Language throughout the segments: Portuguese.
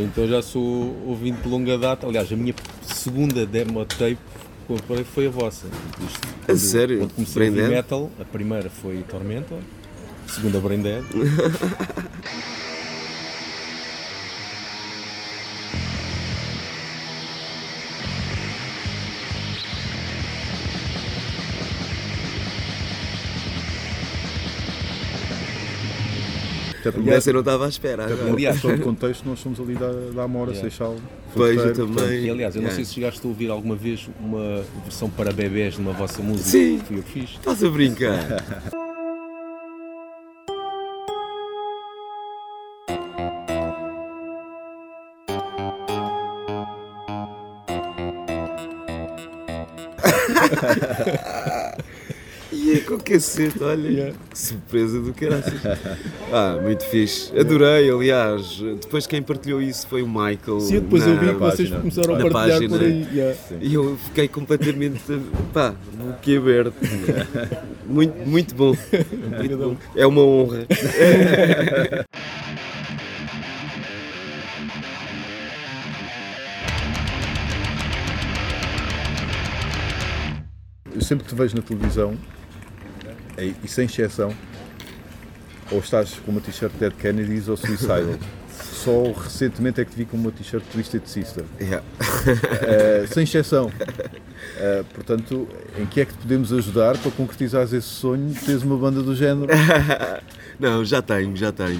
Então já sou ouvinte de longa data. Aliás, a minha segunda demo tape que comprei foi a vossa. Isto, A sério? Quando comecei a Brain Dead? metal, a primeira foi Tormenta, a segunda Brain Dead. Até porque, Essa eu não estava à espera. Aliás- questão de contexto, nós somos ali da, da Amora, Yeah. Seixal. Pois, eu também. E aliás, eu não Yeah. sei se chegaste a ouvir alguma vez uma versão para bebés numa vossa música. Sim. Fui eu que fiz. Estás a brincar? E é com cacete, olha, que surpresa do caraças. Ah, muito fixe. Adorei, aliás. Depois quem partilhou isso foi o Michael. Sim, depois eu vi na- que vocês página. começaram a Na partilhar página. por aí. yeah. E eu fiquei completamente, pá, boquiaberto. Muito, muito bom. Muito bom. É uma honra. Eu sempre que te vejo na televisão, e, e sem exceção, ou estás com uma t-shirt Dead Kennedys ou Suicidal. Só recentemente é que te vi com uma t-shirt Twisted Sister. Yeah. Eh, sem exceção. Eh, portanto, em que é que te podemos ajudar para concretizares esse sonho de teres uma banda do género? Não, já tenho, já tenho.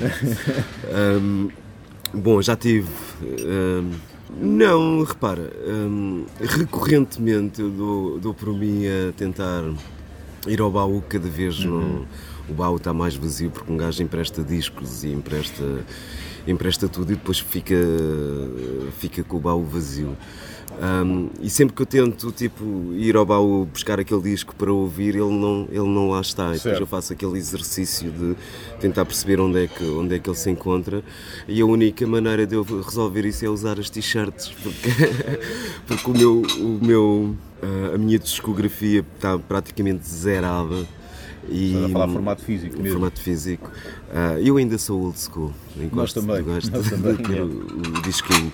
Ahm, bom, já tive. ahm, não, repara, ahm, recorrentemente eu dou, dou por mim a tentar ir ao baú cada vez no, o baú está mais vazio porque um gajo empresta discos e empresta, empresta tudo e depois fica, fica com o baú vazio. Um, e sempre que eu tento tipo, ir ao baú buscar aquele disco para ouvir, ele não, ele não lá está. E depois Certo. eu faço aquele exercício de tentar perceber onde é, que, onde é que ele se encontra. E a única maneira de eu resolver isso é usar as t-shirts, porque, porque o meu, o meu, ah, a minha discografia está praticamente zerada. E, Estás a falar formato físico mesmo. formato físico. Ah, eu ainda sou old school. Nós gosto, também, gosto nós de também, ter o, o disquinho.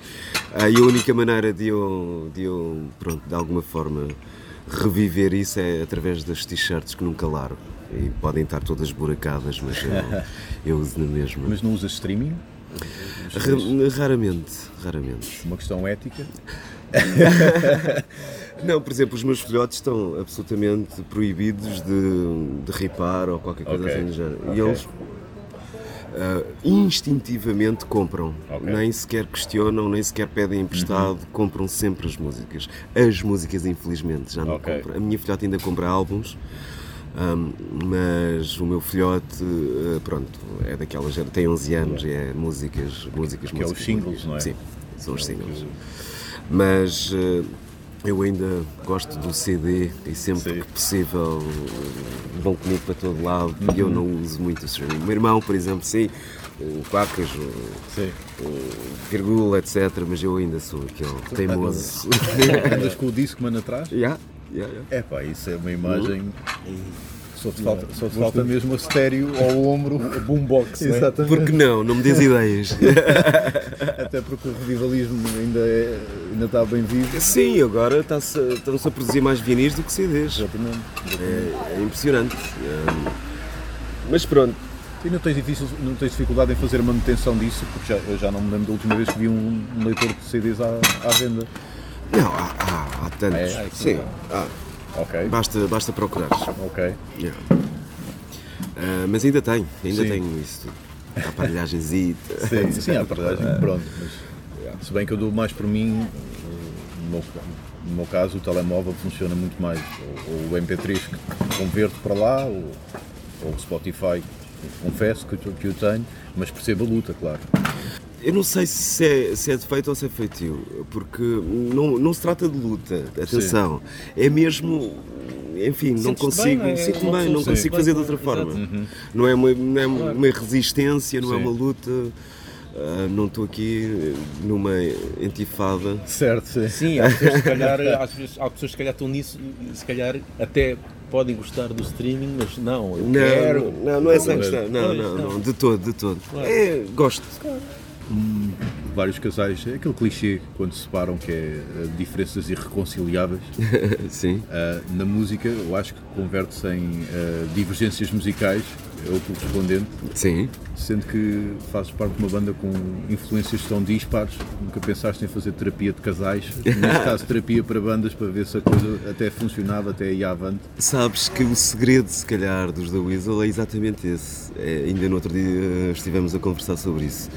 Ah, e a única maneira de eu, de eu, pronto, de alguma forma, reviver isso é através das t-shirts que nunca largo. E podem estar todas buracadas, mas eu, eu uso na mesma. Mas não usas streaming? Ra- Raramente, raramente. Uma questão ética? Não, por exemplo, os meus filhotes estão absolutamente proibidos de, de ripar ou qualquer coisa Ok. assim do género. E Ok. eles ah, instintivamente compram. Ok. Nem sequer questionam, nem sequer pedem emprestado, compram sempre as músicas. As músicas, infelizmente, já não Ok. compram. A minha filhota ainda compra álbuns. ahm, mas o meu filhote, ah, pronto, é daquela geração, tem 11 anos e é músicas, músicas, Que é os músicas, singles, músicas. não é? Sim, são os singles. Mas eh, eu ainda gosto do CD e sempre Sim. que possível eh, vão comigo para todo lado e eu não uso muito o streaming. O meu irmão, por exemplo, sim, o Quacas, o, o Virgula, etc. Mas eu ainda sou aquele teimoso. Andas com o Discman atrás? yeah, yeah, yeah. É pá, isso é uma imagem. Só te falta, só te falta mesmo a estéreo ao ombro. Boombox, né? Exatamente. Por que não? Não me diz ideias. Até porque o revivalismo ainda, é, ainda está bem vivo. Sim, agora estão-se a produzir mais vinis do que CDs. Exatamente. É, é impressionante. É, mas pronto, E não tens, difícil, não tens dificuldade em fazer a manutenção disso? Porque já, eu já não me lembro da última vez que vi um, um leitor de CDs à, à venda. Não, há, há, há tantos. É? Sim, há. Ok. basta, basta procurar. Ok. Yeah. Ah, mas ainda tenho, ainda Sim. tenho isso tudo. A aparelhagem Sim, sim, há verdade. Pronto. Mas, se bem que eu dou mais por mim, no meu, no meu caso o telemóvel funciona muito mais. Ou, ou o MP3 que converto para lá, ou, ou o Spotify, confesso que, que eu tenho, mas percebo a luta, claro. Eu não sei se é, se é defeito ou se é feitio, porque não, não se trata de luta, atenção. É mesmo, enfim, não consigo, bem, não é? bem, não consigo fazer de outra forma. Não é uma, não é uma resistência, não é Sim. uma luta, ah, não estou aqui numa entifada. Certo, sim. Sim, há pessoas, se calhar, às vezes, há pessoas que se calhar estão nisso e se calhar até podem gostar do streaming, mas não, eu Não, quero. não, não é essa questão. Não, pois, não, não. não, de todo, de todo. Claro. É, gosto. Vários casais, é aquele clichê quando se separam que é uh, diferenças irreconciliáveis. Sim. Uh, na música, eu acho que converte-se em uh, divergências musicais, é o correspondente. Sim. Sendo que fazes parte de uma banda com influências tão dispares, nunca pensaste em fazer terapia de casais, neste caso terapia para bandas, para ver se a coisa até funcionava, até ia avante. Sabes que o segredo, se calhar, dos The Weasel é exatamente esse. É, ainda no outro dia estivemos a conversar sobre isso.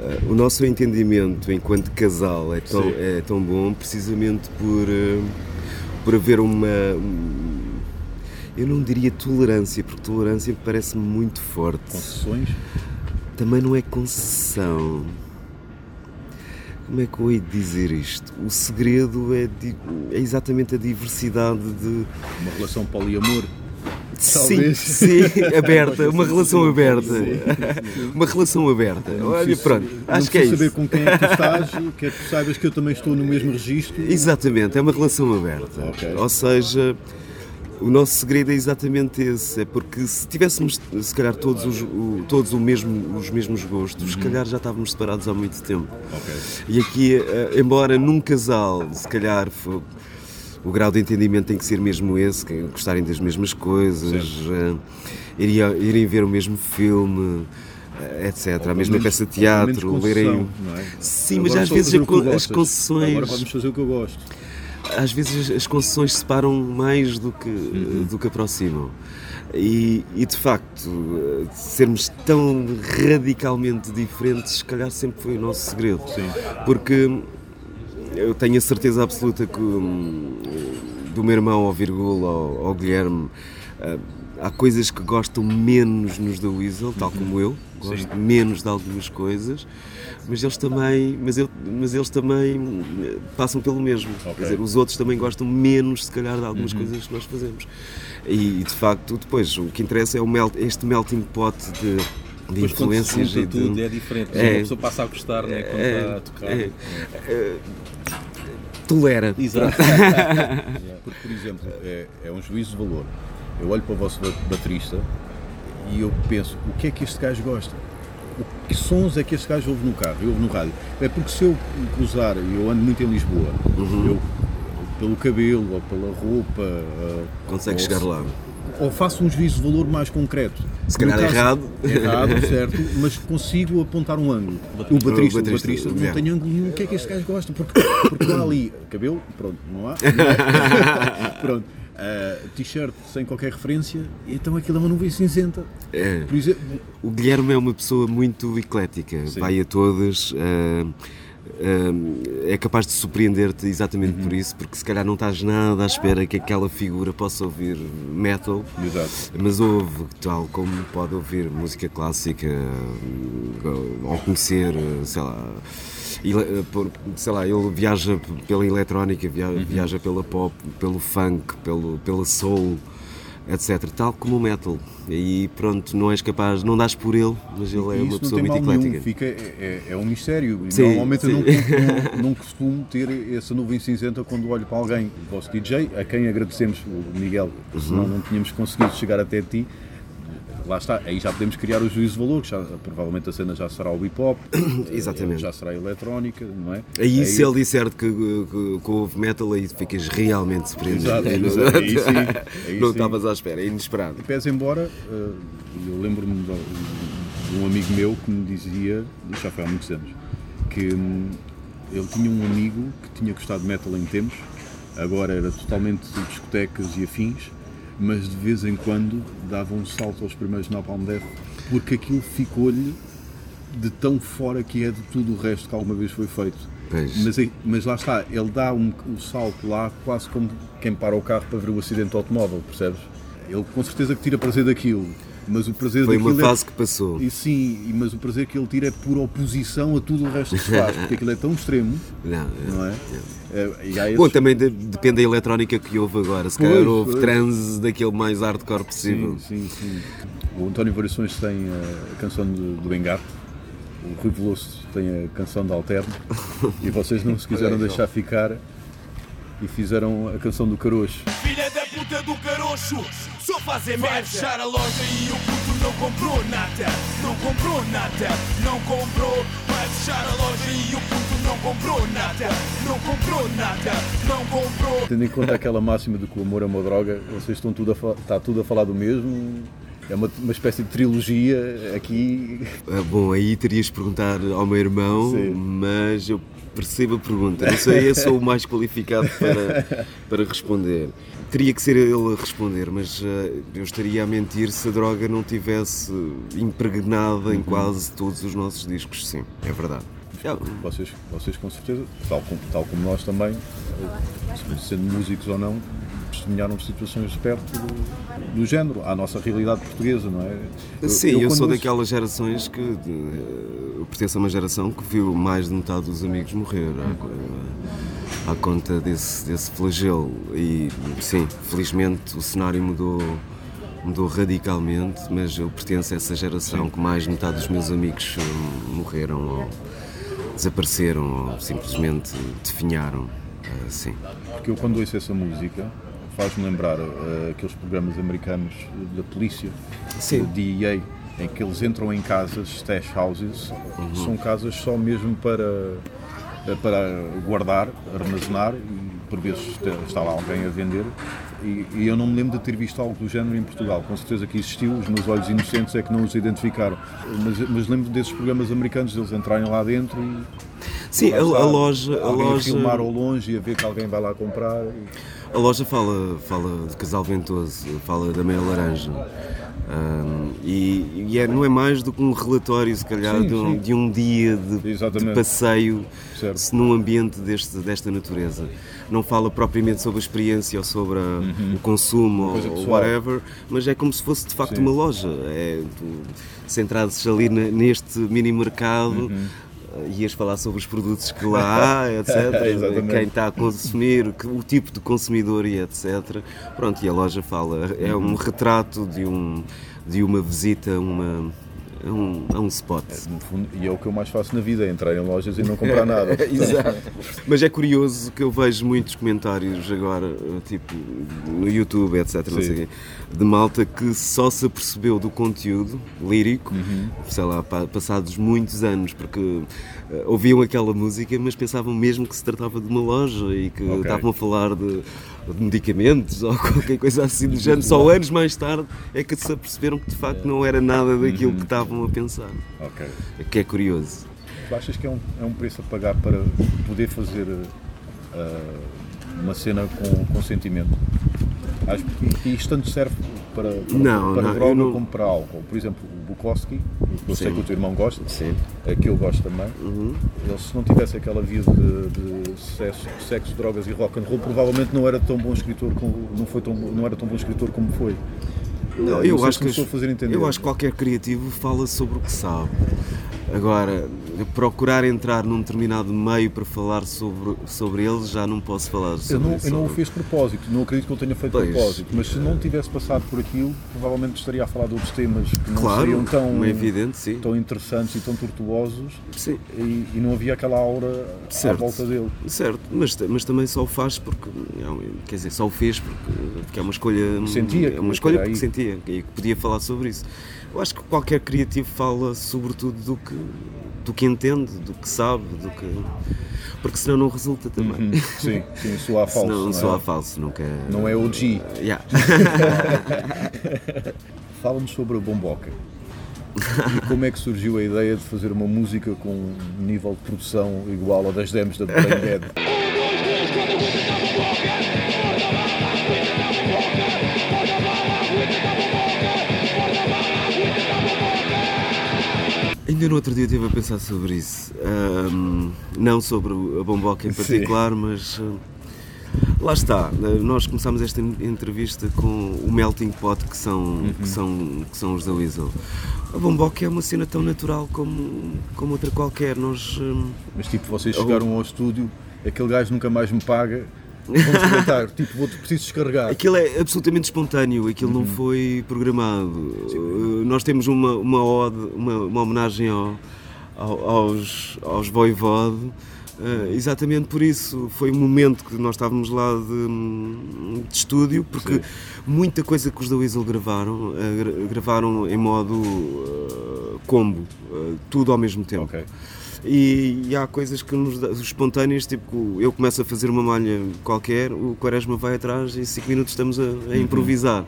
Uh, o nosso entendimento enquanto casal é tão, é tão bom precisamente por, uh, por haver uma. Eu não diria tolerância, porque tolerância parece-me muito forte. Concessões? Também não é concessão. Como é que eu hei de dizer isto? O segredo é, é exatamente a diversidade de. Uma relação poliamor. Sim, sim, aberta, uma relação aberta. Uma relação aberta. Olha, pronto, acho que é isso. saber com quem é que tu estás, que é que tu saibas que eu também estou no mesmo registro. Exatamente, é uma relação aberta. Okay. Ou seja, o nosso segredo é exatamente esse, é porque se tivéssemos, se calhar, todos os, o, todos o mesmo, os mesmos gostos, uhum. se calhar já estávamos separados há muito tempo. Okay. E aqui, eh, embora num casal, se calhar, o grau de entendimento tem que ser mesmo esse, que gostarem das mesmas coisas, uh, irem, irem ver o mesmo filme eh, etc. Ou a mesma menos, peça de teatro, lerem. É? Sim, Agora mas às vezes as concessões. Agora vamos fazer o que eu gosto. Às vezes as concessões separam mais do que, uhum. do que aproximam. E, e, de facto, eh, sermos tão radicalmente diferentes, se calhar sempre foi o nosso segredo. Sim. Porque eu tenho a certeza absoluta que hum, do meu irmão ao Virgula, ao, ao Guilherme, uh, há coisas que gostam menos nos da Weasel, tal como eu, gosto Sim. menos de algumas coisas, mas eles também, mas, eu, mas eles também hum, passam pelo mesmo. Okay. Quer dizer, os outros também gostam menos, se calhar, de algumas uhum. coisas que nós fazemos. E, de facto, depois, o que interessa é melt, este melting pot de de Depois, influências e de... tudo é diferente. É, uma pessoa passa a gostar né, quando é, está a tocar. É, é, tolera. Exato. Porque, por exemplo, é, é um juízo de valor. Eu olho para o vosso baterista e eu penso, o que é que este gajo gosta? O que sons é que este gajo ouve no carro, eu ouve no rádio? É porque se eu cruzar, e eu ando muito em Lisboa, uhum. eu, pelo cabelo ou pela roupa... Consegue chegar lá ou faço um juízo de valor mais concreto. Se calhar caso, errado. Errado, certo, mas consigo apontar um ângulo. O baterista, o baterista, o baterista não tem ângulo nenhum. O que é que este gajo gosta? Porque, porque há ali cabelo, pronto, não há. Não é? pronto. Uh, t-shirt sem qualquer referência, então aquilo é uma nuvem cinzenta. É. Exemplo, o Guilherme é uma pessoa muito eclética, Sim. vai a todas. Uh, é capaz de surpreender-te exatamente uhum. por isso, porque se calhar não estás nada à espera que aquela figura possa ouvir metal, Exato. mas ouve, tal como pode ouvir música clássica ou conhecer, sei lá. Sei lá, ele viaja pela eletrónica, uhum. viaja uhum. pela pop, pelo funk, pelo, pela soul, etc. Tal como o metal. E pronto, não és capaz, não dás por ele, mas ele é uma pessoa muito eclética. Fica, é, é, um mistério. Sim, Normalmente sim. eu não, não, não, costumo ter essa nuvem cinzenta quando olho para alguém. O vosso DJ, a quem agradecemos, o Miguel, uhum. senão não tínhamos conseguido chegar até ti lá está, aí já podemos criar o juízo de valor, que já, provavelmente a cena já será o hip hop, Exatamente. já será a eletrónica, não é? Aí, aí se ele disser que, que, que houve metal, aí ficas realmente surpreendido. Exato, aí, exato. Aí, sim, aí não estavas à espera, é inesperado. Pese embora, eh, eu lembro-me de um amigo meu que me dizia, já foi há muitos anos, que hum, ele tinha um amigo que tinha gostado de metal em tempos, agora era totalmente de discotecas e afins, mas de vez em quando dava um salto aos primeiros Napalm Death porque aquilo ficou-lhe de tão fora que é de tudo o resto que alguma vez foi feito. Mas, mas, lá está, ele dá um, um salto lá quase como quem para o carro para ver o acidente automóvel, percebes? Ele com certeza que tira prazer daquilo mas o prazer Foi uma é fase é, que passou. E sim, mas o prazer que ele tira é por oposição a tudo o resto que se faz, porque aquilo é tão extremo, não, não é? É Bom, também de, depende da eletrónica que houve agora, se calhar houve transe daquele mais hardcore possível. Sim, sim, sim. O António Variações tem a canção do, do Engate, o Rui Veloso tem a canção da Alterno, e vocês não se quiseram deixar ficar e fizeram a canção do Caroço. Filha da puta do Caroço, só fazer merda. fechar a loja e o puto não comprou nada. Não comprou nada, não comprou. Vai fechar a loja e o puto não comprou nada. Não comprou nada, não comprou. Tendo em conta aquela máxima de que o amor é uma droga, vocês estão tudo a fa- está tudo a falar do mesmo. É uma, uma espécie de trilogia aqui. Ah, Bom, aí terias de perguntar ao meu irmão, Sim. mas eu percebo a pergunta. Não sei, eu sou o mais qualificado para, para responder. Teria que ser ele a responder, mas ah, eu estaria a mentir se a droga não tivesse impregnada em quase todos os nossos discos, sim, é verdade. Vocês, vocês com certeza, tal como, tal como nós também, eh, sendo músicos ou não, testemunharam situações de perto do, do género, à nossa realidade portuguesa, não é? Sim, eu, quando sou ouço- daquelas gerações que. de- eu pertenço a uma geração que viu mais de metade dos amigos morrer à, à conta desse, desse flagelo. E sim, felizmente o cenário mudou, mudou radicalmente, mas eu pertenço a essa geração que mais de metade dos meus amigos hum, morreram desapareceram ou simplesmente definharam. Ah, sim. Porque eu quando ouço essa música faz-me lembrar eh, aqueles programas americanos da polícia, Sim. do DEA, em que eles entram em casas, stash houses, Uhum. são casas só mesmo para, eh, para guardar, armazenar e por vezes está lá alguém a vender. E, e eu não me lembro de ter visto algo do género em Portugal. Com certeza que existiu, os meus olhos inocentes é que não os identificaram. Mas, mas lembro desses programas americanos, eles entrarem lá dentro e Sim, a, a loja. A loja... filmar ao longe e a ver que alguém vai lá comprar. e- A loja fala, fala de Casal Ventoso, fala da Meia Laranja. Ahm, e e é, não é mais do que um relatório, se calhar, Sim, de, um, de um dia de, de passeio Certo. se num ambiente deste, desta natureza. Não fala propriamente sobre a experiência ou sobre a- o consumo Uhum. ou whatever, mas é como se fosse de facto Sim. uma loja. É, tu, centrados ali neste mini mercado. Uhum. Ias falar sobre os produtos que lá há, etc. Quem está a consumir, o tipo de consumidor e etc. Pronto, e a loja fala, é um retrato de, um, de uma visita uma, a, um, a um spot. No fundo, e é o que eu mais faço na vida, é entrar em lojas e não comprar nada. Exato. Mas é curioso que eu vejo muitos comentários agora, tipo no YouTube, etc. Quê, de malta que só se apercebeu do conteúdo lírico, sei lá, pa- passados muitos anos, porque eh, ouviam aquela música, mas pensavam mesmo que se tratava de uma loja e que Ok. estavam a falar de, de medicamentos ou qualquer coisa assim do género. Só anos mais tarde é que se aperceberam que de facto não era nada daquilo que estavam a pensar. Ok. Que é curioso. Tu achas que é um, é um preço a pagar para poder fazer ah, uma cena com consentimento? Acho que isto tanto serve para, para, Não, para não, droga não- como para álcool. Por exemplo, Bukowski, que eu sei que o teu irmão gosta, Sim. é que eu gosto também. Uhum. Ele, se não tivesse aquela vida de, de sexo, sexo, drogas e rock and roll, provavelmente não era tão bom escritor como não foi tão, não era tão bom escritor como foi. Não, Não eu sei acho que entender. eu acho que qualquer criativo fala sobre o que sabe. Agora, procurar entrar num determinado meio para falar sobre, sobre ele, já não posso falar sobre Eu não, isso. eu não o fiz de propósito, não acredito que ele tenha feito Pois. propósito, mas se não tivesse passado por aquilo, provavelmente estaria a falar de outros temas que não Claro, seriam tão, é evidente, sim. tão interessantes e tão tortuosos Sim, e, e não havia aquela aura Certo. à volta dele. certo, mas, mas também só o faz porque, é quer dizer, só o fez porque, porque é uma escolha, Sentia é uma escolha porque sentia e que podia falar sobre isso. Eu acho que qualquer criativo fala sobretudo do que, do que entende, do que sabe, do que... Porque senão não resulta também. Hum, Sim, sim, soa a falso. Senão não, só é? falso, nunca... não é o G. Yeah. Fala-nos sobre a Bomboca. E como é que surgiu a ideia de fazer uma música com um nível de produção igual ao das demos da Brain Dead? Ainda no outro dia estive a pensar sobre isso. Ahm, não sobre a bomboca em Sim. particular, mas ah, lá está. Ah, Nós começámos esta en- entrevista com o melting pot que são, Uhum. que são, que são os da Weasel. A bomboca é uma cena tão natural como, como outra qualquer. Nós. hum, Mas tipo, vocês chegaram ao estúdio, aquele gajo nunca mais me paga, comentar, tipo, vou preciso descarregar. Aquilo é absolutamente espontâneo, aquilo Uhum. não foi programado. Uh, Nós temos uma, uma ode, uma, uma homenagem ao- ao- aos, aos Voivode, uh, exatamente por isso. Foi um momento que nós estávamos lá de, de estúdio, porque Sim. muita coisa que os da Weasel gravaram, uh, gra- gravaram em modo uh, combo, uh, tudo ao mesmo tempo. Ok. E, e há coisas que nos dá, espontâneas, tipo, eu começo a fazer uma malha qualquer, o Quaresma vai atrás e em 5 minutos estamos a, a improvisar.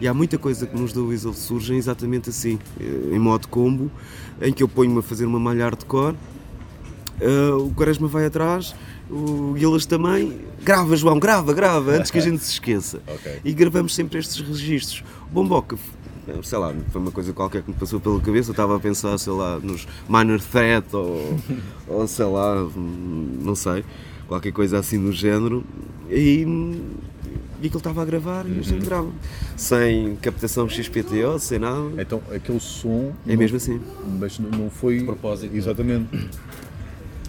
E há muita coisa que nos do Weasel surgem exatamente assim, eh, em modo combo, em que eu ponho-me a fazer uma malha hardcore, eh, o Quaresma vai atrás, o Guilas também, grava João, grava, grava, antes que a gente se esqueça. Ok. E gravamos sempre estes registros. O Bomboca, sei lá, foi uma coisa qualquer que me passou pela cabeça, eu estava a pensar, sei lá, nos Minor Threat ou, ou sei lá, não sei, qualquer coisa assim do género. E, e aquilo estava a gravar e a gente grava. Sem captação XPTO, sem nada. Então aquele som. É não- mesmo assim. Mas não- não foi. De propósito. Exatamente.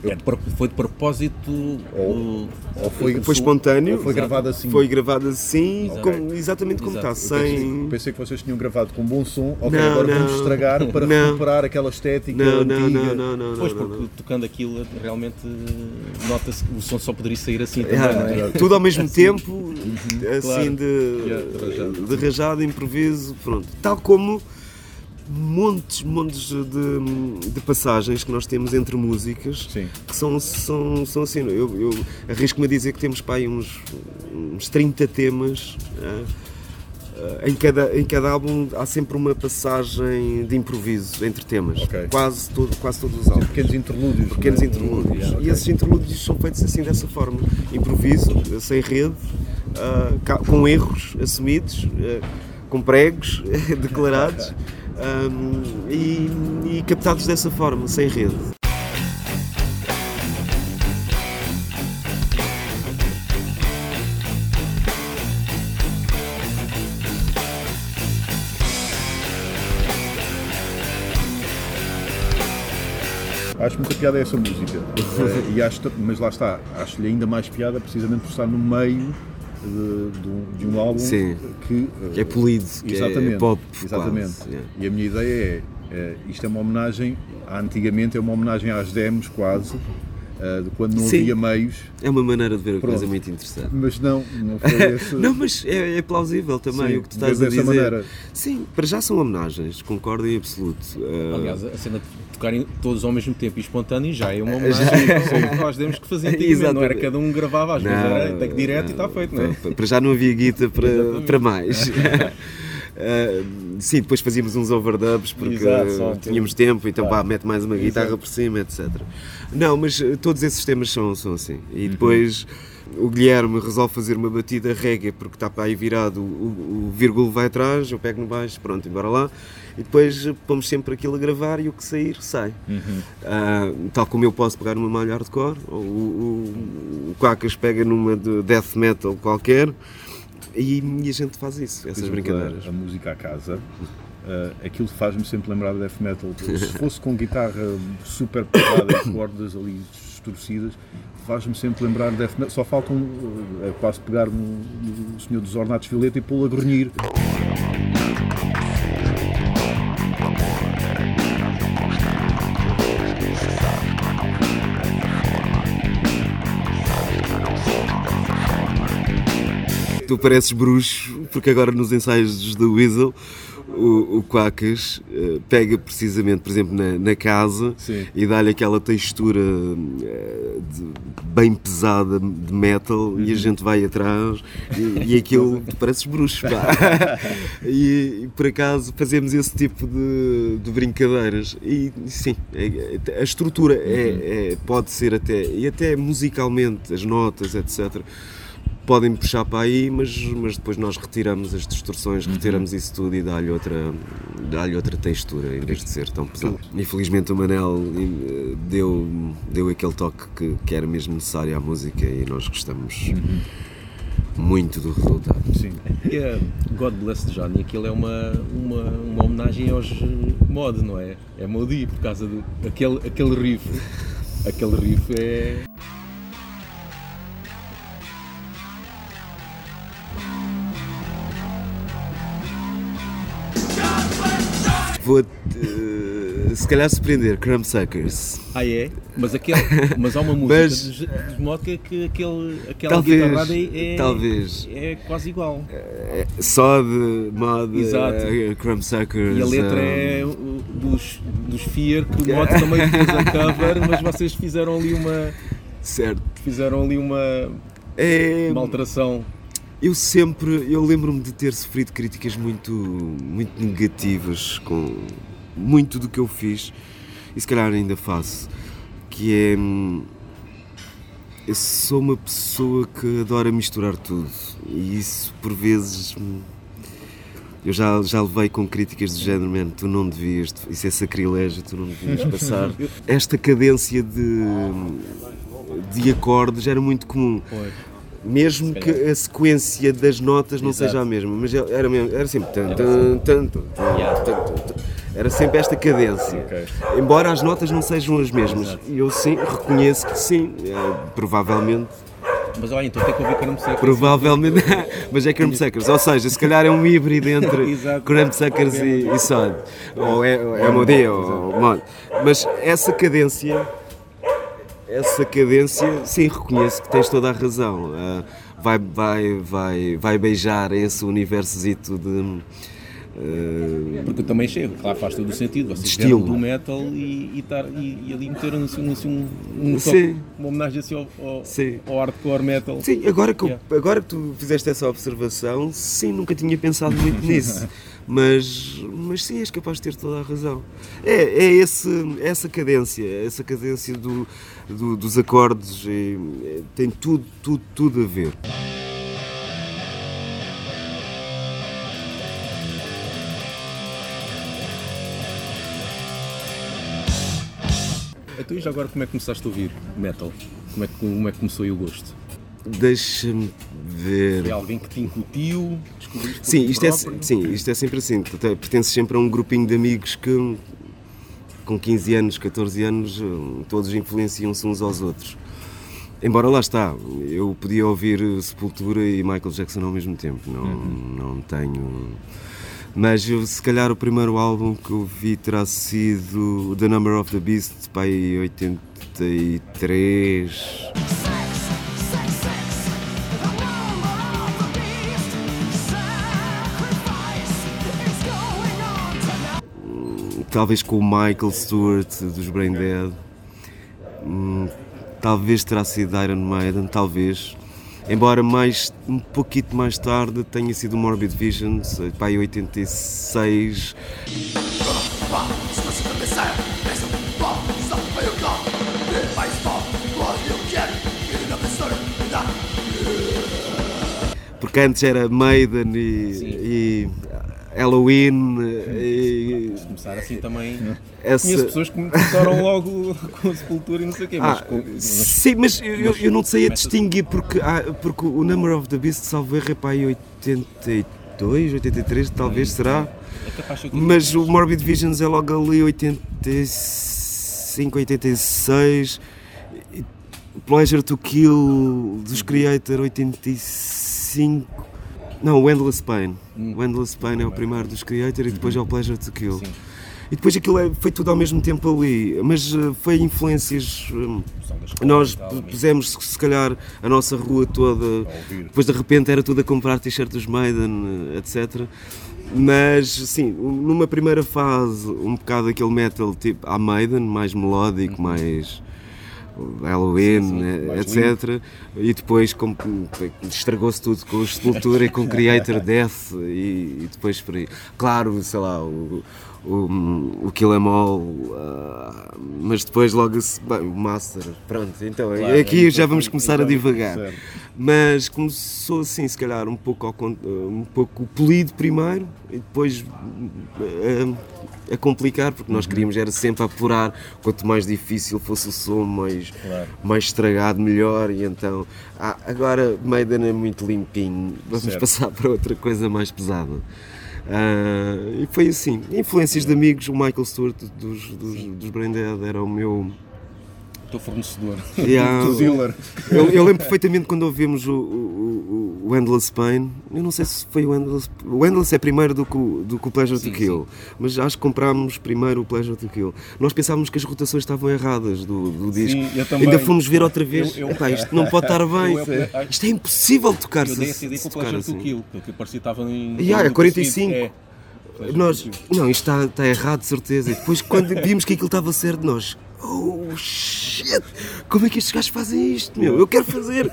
É foi de propósito. Ou- Ou foi, Foi espontâneo. Ou foi gravado assim. Foi gravado assim, Exato. como- exatamente como Exato. está, sem. Pensei, pensei que vocês tinham gravado com bom som. Ok, Não, agora vamos não. estragar para Não. recuperar aquela estética Não, antiga. não, não, não, Pois, porque tocando aquilo realmente nota-se que o som só poderia sair assim também, Ah, não é? tudo ao mesmo tempo, assim Claro. de, Yeah, de rajado. de rajado, improviso, pronto. Tal como montes, montes de, de passagens que nós temos entre músicas Sim. que são, são, são assim. Eu, eu arrisco-me a dizer que temos aí uns, uns 30 temas. ah, em cada, em cada álbum há sempre uma passagem de improviso entre temas. Ok. Quase, todo, quase todos os álbuns Pequenos interlúdios. pequenos é? interlúdios. Yeah, E ok. esses interlúdios são feitos assim dessa forma: improviso, sem rede, ca- com erros assumidos, ah, com pregos declarados ah, e, e captados dessa forma, sem rede. Acho muita piada essa música. Eh, e acho, mas lá está, acho-lhe ainda mais piada precisamente por estar no meio de, de um, de um álbum Sim. que, eh, Que é polido, que exatamente, é pop. Exatamente. quase, yeah. E a minha ideia é, eh, isto é uma homenagem, antigamente é uma homenagem às demos quase, eh, de quando não Sim. havia meios, É uma maneira de ver a Pronto. coisa muito interessante. mas não, não foi esse. Não, mas é, é plausível também Sim, o que tu estás a dizer. maneira. Sim, para já são homenagens, concordo em absoluto. Ah, Aliás, a cena de tocarem todos ao mesmo tempo e espontâneo já é uma homenagem ao que nós demos que fazer antigamente, não era cada um gravava, às vezes era take direto e está feito, não é? Para, já não havia guita para, Exatamente. para mais. Ah, sim, depois fazíamos uns overdubs porque Exato, tínhamos tempo, então Claro. pá, mete mais uma guitarra Exato. por cima, etc. Não, mas eh, todos esses temas são, são assim. E Uhum. depois o Guilherme resolve fazer uma batida reggae porque está para aí virado, o, o vírgula vai atrás, eu pego no baixo, pronto, embora lá. E depois pomos sempre aquilo a gravar e o que sair, sai. Ah, tal como eu posso pegar numa malha hardcore, ou o, o, Quacas pega numa de death metal qualquer e, e a gente faz isso, essas Por brincadeiras. A, a música à casa, eh, aquilo faz-me sempre lembrar de death metal. Se fosse com guitarra super pesada e cordas ali distorcidas, faz-me sempre lembrar de death metal. Só falta um, eh, é quase pegar no, no Senhor dos Ornatos Violeta e pô-lo a grunhir. Tu pareces bruxo, porque agora nos ensaios do Weasel o, o Quacas eh, pega precisamente, por exemplo, na, na casa Sim. e dá-lhe aquela textura eh, de- bem pesada de metal e a gente vai atrás e, e aquilo tu pareces bruxo. e, e, por acaso fazemos esse tipo de, de brincadeiras e sim, é- é- a estrutura é, é- pode ser até, e até musicalmente, as notas, etc podem puxar para aí, mas, mas depois nós retiramos as distorções, retiramos isso tudo e dá-lhe outra, dá outra textura em vez de ser tão pesado. Infelizmente o Manel eh, deu, deu aquele toque que, que era mesmo necessário à música e nós gostamos muito do resultado. Sim. God Bless Johnny, aquilo é uma, uma, uma homenagem aos mod, não é? É Modi, por causa do aquele, aquele riff. Aquele riff é. Vou, eh, se calhar surpreender, Crumb Suckers. Ah, é? Mas, aquele, mas há uma música Mas- dos Modka que aquele, aquela Talvez, guitarrada é, é, talvez. é quase igual. Só de mod, eh, Crumb Suckers. E a letra eh, é dos, dos Fear, que o Modka também fez a cover, mas vocês fizeram ali uma, Certo. fizeram ali uma, É, uma alteração. Eu sempre, eu lembro-me de ter sofrido críticas muito, muito negativas com muito do que eu fiz e se calhar ainda faço, que é eu sou uma pessoa que adora misturar tudo e isso por vezes eu já, já levei com críticas do género, man, tu não devias, isso é sacrilégio, tu não devias passar. Esta cadência de, de acordes era muito comum. Mesmo que a sequência das notas não Exato. seja a mesma, mas era, mesmo, era sempre tan, tan, tan, tan, era sempre esta cadência. Embora as notas não sejam as mesmas, e eu sim reconheço que sim, é, provavelmente, Mas olha, então tem que ouvir Caramba Seca. provavelmente, mas é Crumb Suckers, ou seja, se calhar é um híbrido entre. Crumb Suckers e, e Sod, ou é, é MOD, ou Mod. Mas essa cadência, essa cadência, sim, reconheço que tens toda a razão. Ah, vai, vai, vai, vai beijar esse universozito de. ah, Porque eu também chego, claro, faz todo o sentido. Vocês estilo. do metal e, e, tar- e- e ali meteram assim, assim, um, um toque, uma homenagem assim ao, ao, ao hardcore metal. Sim, agora que, eu- Yeah. agora que tu fizeste essa observação, sim, nunca tinha pensado muito nisso. Mas, mas sim, és capaz de ter toda a razão. É, é esse, essa cadência, essa cadência do, do- dos acordes, e, é, tem tudo, tudo, tudo a ver. Então e já agora como é que começaste a ouvir metal? Como é que, como é que começou aí o gosto? Deixa-me ver. É alguém que te incutiu? Descobriste Sim isto, é, sim, isto é sempre assim. Pertences sempre a um grupinho de amigos que, com 15 anos, 14 anos, eh, todos influenciam-se uns aos outros. Embora lá está, eu podia ouvir Sepultura e Michael Jackson ao mesmo tempo, não, não tenho. Mas se calhar o primeiro álbum que eu vi terá sido The Number of the Beast, aí 83. Talvez com o Michael Stewart dos Brain Dead, Hum, talvez terá sido Iron Maiden, talvez. Embora mais, um pouquinho mais tarde tenha sido Morbid Visions, eh, pá, em 86. Porque antes era Maiden e Halloween e Começar assim também. essa... Conheço pessoas que começaram logo com a sepultura e não sei o quê, mas Ah, mas- sim, mas eu, eu- eu não sei a distinguir porque, ah, porque o Number of the Beast, salvo erro, é para aí 82, 83, talvez será. é Mas o Morbid Visions é logo ali 85, 86. e Pleasure to Kill dos Creator 85. Não, o Endless Pain. O Endless Pain é o primeiro dos Creator e depois é o Pleasure to Kill. Sim. E depois aquilo é, foi tudo ao mesmo tempo ali, mas eh, foi influências. hum, nós pusemos se calhar a nossa rua toda, depois de repente era tudo a comprar t-shirt dos Maiden, eh, etc. Mas sim, numa primeira fase, um bocado aquele metal tipo a Maiden, mais melódico, mais Halloween. Sim, sim, eh, etc. E depois estragou-se tudo com a Sepultura e com Creator Death e, e depois por aí. Claro, sei lá, o, o, o Kill Em All, ah, mas depois logo se- bem, o Master, pronto. Então Claro, aqui é já vamos começar a então, divagar. certo. Mas começou assim, se calhar, um pouco, ao, con- um pouco polido primeiro e depois eh, a complicar, porque Uhum. nós queríamos era sempre apurar, quanto mais difícil fosse o som, mais, Claro. mais estragado, melhor, e então, ah, agora Maiden é muito limpinho, vamos Certo. passar para outra coisa mais pesada. Ah, e foi assim, influências de amigos, o Michael Stewart dos, dos, dos Brain Dead era o meu... Teu fornecedor. Yeah. Do dealer. Eu, eu lembro perfeitamente quando ouvimos o, o, o, Endless Pain. Eu não sei se foi o Endless. O Endless é primeiro do que o, do que o Pleasure Sim, to Kill, mas acho que comprámos primeiro o Pleasure to Kill. Nós pensávamos que as rotações estavam erradas do, do disco. Sim. Ainda fomos ver outra vez. Eu- eu- Epá, isto não pode estar bem. Eu- Isto é impossível tocar Eu dei ideia se com o Pleasure assim. to Kill, porque parecia que estava em. Yeah, é no 45. É. Nós, não, isto está, está errado, de certeza. E depois, quando vimos que aquilo estava certo, nós, oh shit, como é que estes gajos fazem isto, meu? Eu quero fazer.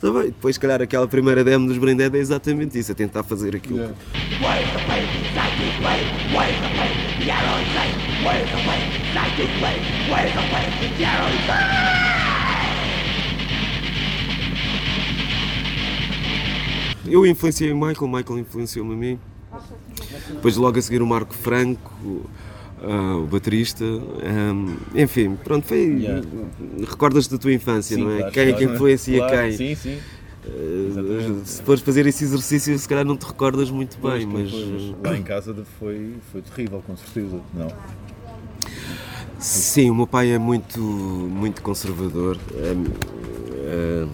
Tá bem, depois, se calhar, aquela primeira demo dos Brain Dead é exatamente isso, é tentar fazer aquilo. Eu influenciei o Michael, o Michael influenciou-me a mim. Depois, logo a seguir, o Marco Franco, ah, o baterista. ahm, enfim, pronto, foi. Yeah. Recordas da tua infância, Sim, não é? claro, quem é que influencia Claro, quem? Sim, sim. Uh, se fores fazer esse exercício, se calhar não te recordas muito bem, Pois, mas pois, Lá em casa foi, foi terrível, com certeza. Não. Sim, o meu pai é muito, muito conservador. Um, uh,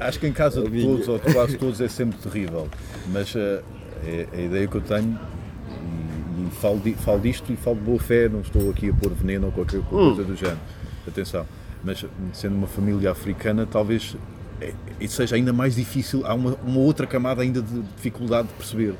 Acho que em casa de todos, ou de quase todos, é sempre terrível. Mas eh, é a ideia que eu tenho, e, e falo, di- falo disto e falo de boa fé, não estou aqui a pôr veneno ou qualquer coisa do género. Atenção. Mas sendo uma família africana, talvez é- isso seja ainda mais difícil. Há uma, uma outra camada ainda de dificuldade de perceber.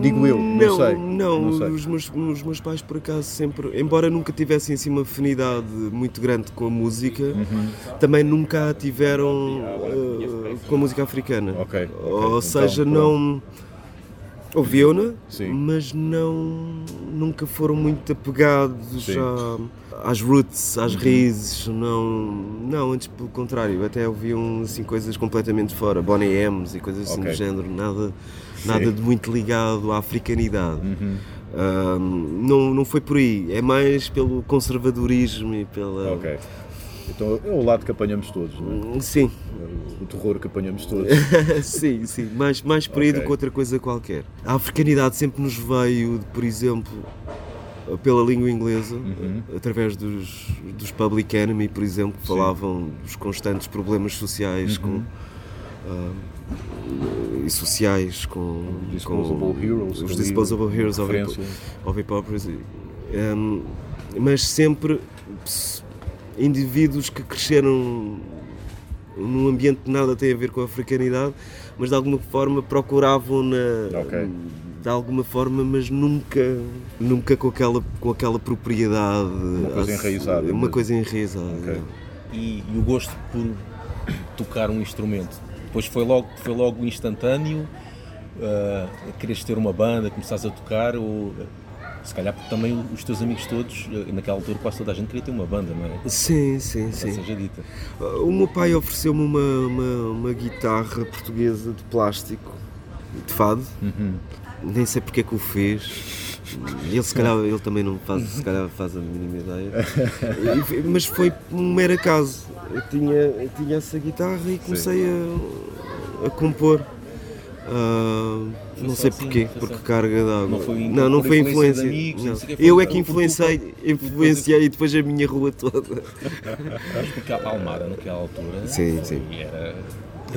Digo eu, não, sei. Não, não sei. Os, meus, os meus pais, por acaso, sempre, embora nunca tivessem assim, uma afinidade muito grande com a música, Uhum. também nunca a tiveram uh, com a música africana. Ok, ok. Ou Então, seja, não. Ouviam-na, Sim. mas não, nunca foram muito apegados à- às roots, às raízes, não, não, antes pelo contrário, até ouviam assim, coisas completamente fora, Bonnie M's e coisas assim Ok. do género, nada, nada de muito ligado à africanidade. Uhum. Não, não foi por aí, é mais pelo conservadorismo e pela. Ok. Então é o lado que apanhamos todos, não é? Sim, o terror que apanhamos todos. sim, sim, mais, mais por aí do que outra coisa qualquer. A africanidade sempre nos veio, por exemplo, pela língua inglesa, Uhum. através dos, dos Public Enemy, por exemplo, que Sim. falavam dos constantes problemas sociais Uhum. com, ah, e sociais com, Disposable com Heroes, os Disposable Heroes of. Hip-. Um, mas sempre indivíduos que cresceram num ambiente que nada tem a ver com a africanidade, mas de alguma forma procuravam na Ok. de alguma forma, mas nunca nunca com aquela com aquela propriedade, uma coisa enraizada uma mesmo. coisa enraizada. Ok. E, e o gosto por tocar um instrumento. Depois foi logo, foi logo instantâneo, uh, queres ter uma banda, começares a tocar, ou se calhar porque também os teus amigos todos, eh, naquela altura quase toda a gente queria ter uma banda, não é? Sim, sim, sim. seja dita. O meu pai ofereceu-me uma, uma, uma guitarra portuguesa de plástico, de fado. Nem sei porque é que o fez. Ele, se calhar, ele também não faz, se calhar faz a mínima ideia. E Mas foi um mero acaso. Eu tinha, eu tinha essa guitarra e comecei a, a compor. Ah, não sei assim, porquê, foi porque só- carga d'água. Não foi não, não foi influência amigos, não. Eu é que influenciei, influenciei depois a minha rua toda. Mas porque a Almada naquela altura Sim, sim. era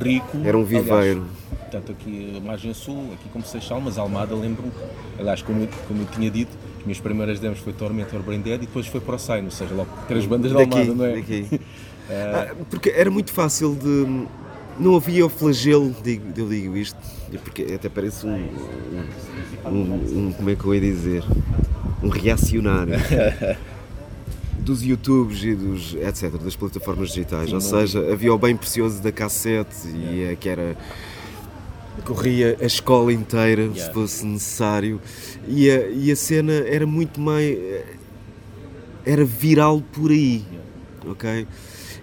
rico. Era um Aliás, viveiro. Tanto aqui a margem sul, aqui como Seixal, mas Almada lembro-me, aliás, como, eu- como eu tinha dito, as minhas primeiras demos foi Tormentor Brain Dead e depois foi para o Sign, ou seja, logo três bandas de daqui, Almada, não é? daqui. Ah, porque era muito fácil de. Não havia o flagelo, digo, eu digo isto, porque até parece um, um, um- Como é que eu ia dizer? Um reacionário. Dos YouTubes e dos. etc., das plataformas digitais. Ou seja, havia o bem precioso da cassete e é que era. Corria a escola inteira, se Yeah. fosse necessário, e a, e a cena era muito mais. era viral por aí, ok?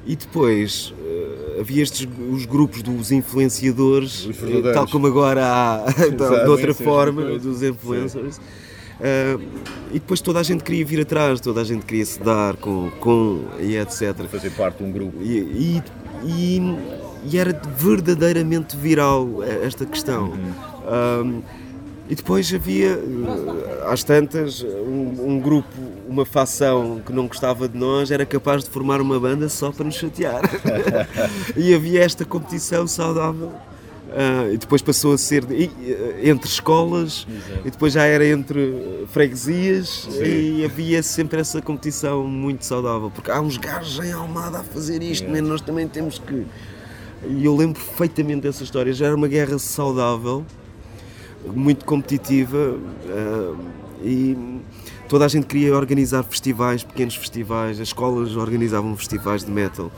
E depois eh, havia estes os grupos dos influenciadores, tal como agora há de outra forma, dos influencers. Eh, e depois toda a gente queria vir atrás, toda a gente queria se dar com, com e etc. Fazer parte de um grupo. E, e- e, e era verdadeiramente viral eh, esta questão. Um, e depois havia, eh, às tantas, um, um grupo, uma facção que não gostava de nós era capaz de formar uma banda só para nos chatear. e havia esta competição saudável. Ah, e depois passou a ser de- eh, entre escolas, e depois já era entre eh, freguesias, e havia sempre essa competição muito saudável. Porque há uns gajos em Almada a fazer isto, mas nós também temos que. E eu lembro perfeitamente dessa história. Já era uma guerra saudável muito competitiva eh, e toda a gente queria organizar festivais, pequenos festivais, as escolas organizavam festivais de metal.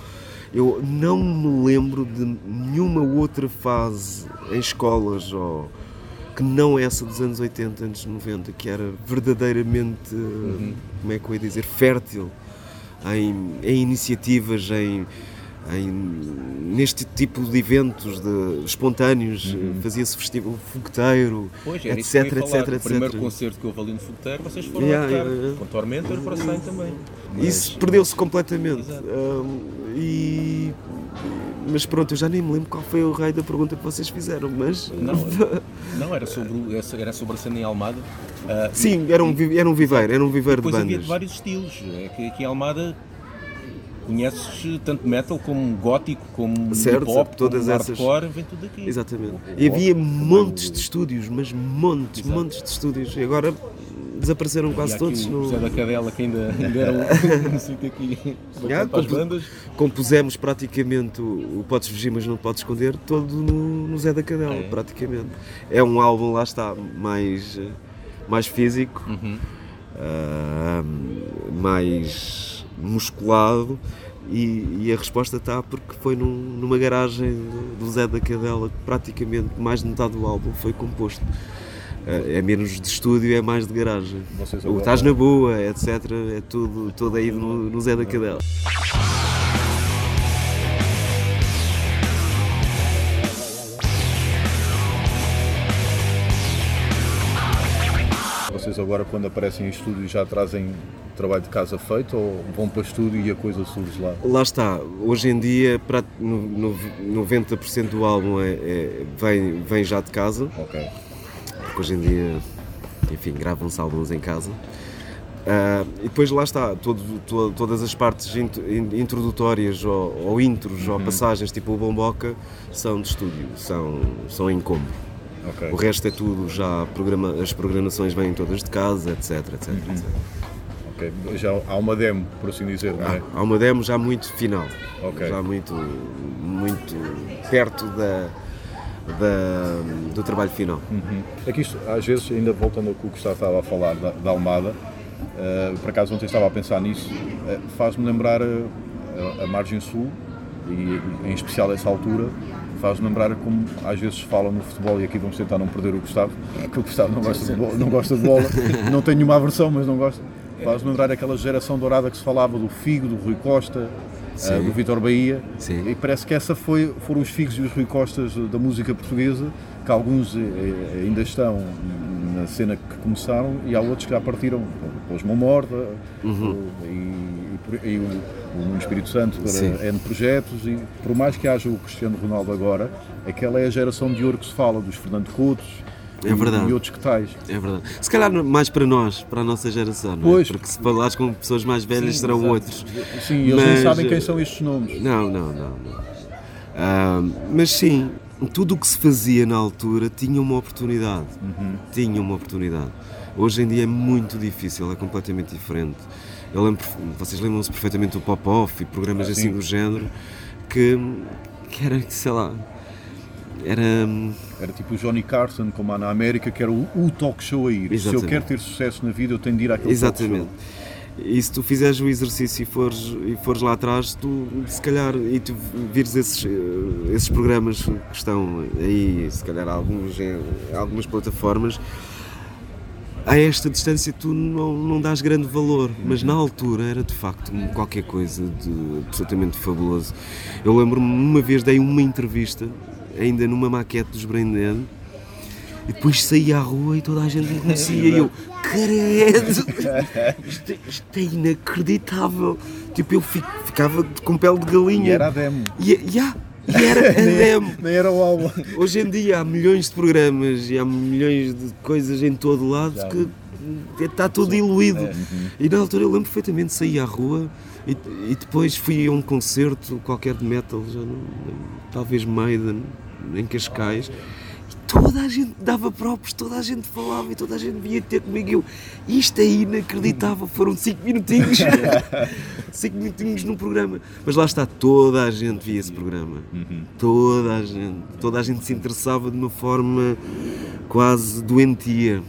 Eu não me lembro de nenhuma outra fase em escolas ou que não essa dos anos 80, anos 90, que era verdadeiramente, eh, como é que eu ia dizer, fértil em, em iniciativas, em, em- neste tipo de eventos de, espontâneos, fazia-se festival fogueteiro, Pois, etc, falar. etc, O primeiro etc. concerto que houve ali no Fogueteiro, vocês foram Yeah, tocar. yeah. Com Tormentor para Sain também. Mas- Isso perdeu-se completamente. Hum, e, mas pronto, eu já nem me lembro qual foi o raio da pergunta que vocês fizeram, mas. Não, não era, sobre, era sobre a cena em Almada. Ah, Sim, era um, era um viveiro, era um viveiro de Depois havia bandas. de vários estilos. É que aqui em Almada conheces tanto metal como gótico, como Certo, hip hop, todas como essas- hardcore, vem tudo aqui. Exatamente. O- o E havia montes o- de estúdios, mas montes, Exato. montes de estúdios. E agora desapareceram quase aqui todos. O no- José da Cadela que ainda, ainda era um, um sítio aqui Yeah, para as bandas. compusemos praticamente o, o Podes Fugir, mas não Podes Esconder, todo no, no Zé da Cadela, é? praticamente. É um álbum, lá está, mais, eh, mais físico, Uhum. ah, mais musculado. E, e a resposta está porque foi num- numa garagem do, do Zé da Cadela que praticamente mais de metade do álbum foi composto. Ah, É menos de estúdio, é mais de garagem. O Estás na Boa, etc. É tudo, tudo aí no, no Zé da Cadela. Agora quando aparecem em estúdio já trazem trabalho de casa feito ou vão para estúdio e a coisa surge lá? Lá está, hoje em dia pra- no, no, 90% do álbum é, é- vem, vem já de casa, Ok. porque hoje em dia, enfim, gravam-se álbuns em casa. Ah, e depois lá está, todo, to- todas as partes int- in- introdutórias ou, ou intros ou passagens tipo o Bomboca são de estúdio, são, são em combo. Ok. O resto é tudo já, programa, as programações vêm todas de casa, etc, etc, etc. ok. Já há uma demo, por assim dizer, não é? Há uma demo já muito final, já muito, muito perto da, da- do trabalho final. Que isto, às vezes, ainda voltando ao que o Gustavo estava a falar da, da Almada, eh, por acaso ontem estava a pensar nisso, eh, faz-me lembrar eh, a, a margem sul, e em especial essa altura, faz-me lembrar como às vezes se fala no futebol, e aqui vamos tentar não perder o Gustavo, que o Gustavo não gosta de bola, não gosta de bola. Não tem nenhuma aversão, mas não gosta. Faz-me lembrar aquela geração dourada que se falava do Figo, do Rui Costa, eh, do Vitor Bahia, Sim. e parece que essa foi, foram os Figos e os Rui Costas da música portuguesa, que alguns eh, ainda estão na cena que começaram e há outros que já partiram, os Mão Morta o- e, e por- e o, Espírito Santo Sim. para N projetos e por mais que haja o Cristiano Ronaldo agora, aquela é a geração de ouro que se fala, dos Fernando Coutos É verdade. e outros que tais. É verdade. Se calhar mais para nós, para a nossa geração, não é? Pois. Porque se falares com pessoas mais velhas Sim, serão exato. outros. Sim, eles Mas, nem sabem eh, quem são estes nomes. Não, não, não. não. Ah, mas sim, tudo o que se fazia na altura tinha uma oportunidade. Tinha uma oportunidade. Hoje em dia é muito difícil, é completamente diferente. Eu lembro, vocês lembram-se perfeitamente do Pop-Off e programas Ah, assim sim. do género que, que era, sei lá, era. Era tipo o Johnny Carson, como há na América, que era o, o talk show a ir. Se eu Exatamente. quero ter sucesso na vida, eu tenho de ir àquele Exatamente. talk E se tu fizeres o exercício e fores, e fores lá atrás, tu se calhar, e tu vires esses, eh, esses programas que estão aí, se calhar alguns em algumas plataformas, a esta distância tu não, não dás grande valor, mas na altura era de facto qualquer coisa de absolutamente fabuloso. Eu lembro-me, uma vez dei uma entrevista, ainda numa maquete dos Brain Dead, e depois saí à rua e toda a gente me conhecia. E eu, credo, isto, é- isto é inacreditável. Tipo, eu fi- ficava com pele de galinha. E era a demo. E, e, ah, e era demo. Nem era o álbum. Hoje em dia há milhões de programas e há milhões de coisas em todo lado que está tudo diluído. E na altura eu lembro perfeitamente, saí à rua e, e depois fui a um concerto qualquer de metal, já não, talvez Maiden, em Cascais. Toda a gente dava próprios, toda a gente falava e toda a gente vinha ter comigo. Eu, isto é inacreditável, foram 5 minutinhos. 5 minutinhos num programa. Mas lá está, toda a gente via esse programa. Toda a gente. Toda a gente se interessava de uma forma quase doentia.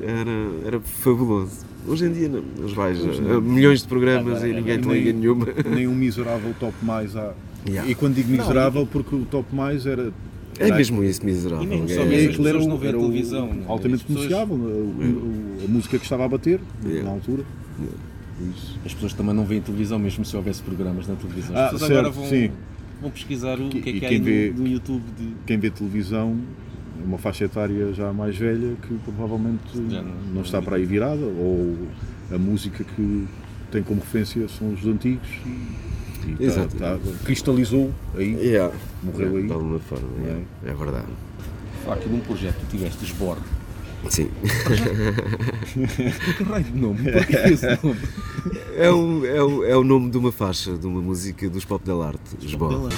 Era, era fabuloso. Hoje em dia não. Hoje vais a, a milhões de programas e ninguém te liga nenhuma. Nem um miserável top mais há. Yeah. E quando digo miserável, porque o top mais era. É mesmo isso, miserável. E mesmo só É- as era, pessoas não televisão. altamente As pessoas- comerciável, a, o- a música que estava a bater Yeah. na altura. Isso. As pessoas também não veem televisão, mesmo se houvesse programas na televisão. Ah, As pessoas certo, agora vão, sim. vão pesquisar o Que- que é que há vê- no, no YouTube de. Quem vê televisão, uma faixa etária já mais velha, que provavelmente Já não, não- está para aí virada, ou a música que tem como referência são os antigos e, e tá- Exato. tá- cristalizou aí, Yeah. morreu aí. De alguma forma, yeah. é verdade. Falar aqui de um projeto que tu tiveste, Esborre. Sim. Que raio de nome? Porquê esse nome? É o, é, o, é o nome de uma faixa, de uma música dos Pop Del Arte, Esbó.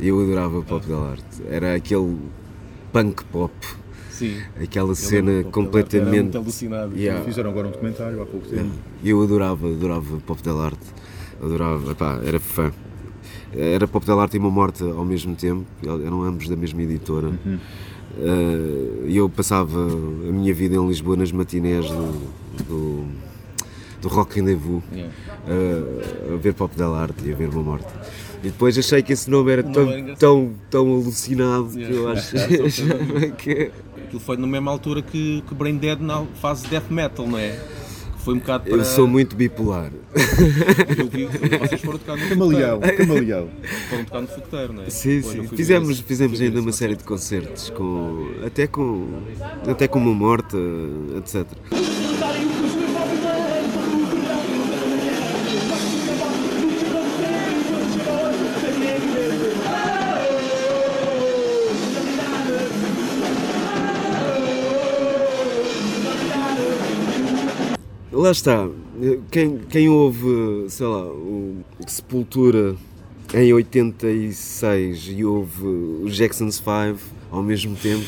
Eu adorava Pop Del Arte. Era aquele punk pop, Sim. aquela Eu cena lembro, Era completamente. muito alucinado. Yeah. Fizeram agora um documentário há pouco tempo. Eu adorava, adorava Pop Del Arte. Adorava, epá, era fã. Era Pop Del Arte e Uma Morte ao mesmo tempo, eram ambos da mesma editora. Eh, E eu passava a minha vida em Lisboa nas matinés do, do, do Rock Rendezvous Yeah. a, a ver Pop Del Arte e a ver Uma Morte. E depois achei que esse nome era tão, era tão, tão alucinado que eu Yeah. acho que. Aquilo foi na mesma altura que, que Brain Dead na fase death metal, não é? Que foi um bocado para. Eu sou muito bipolar. Eu vi, vocês foram tocar no Camaleão, camaleão. Foram tocar no fogueteiro, não é? Sim, Depois sim. Fizemos, esse- fizemos ainda uma série de concertos, com, até, com, até com uma morte, etc. Lá está, quem, quem ouve, sei lá, o Sepultura em 86 e ouve os Jackson's 5 ao mesmo tempo,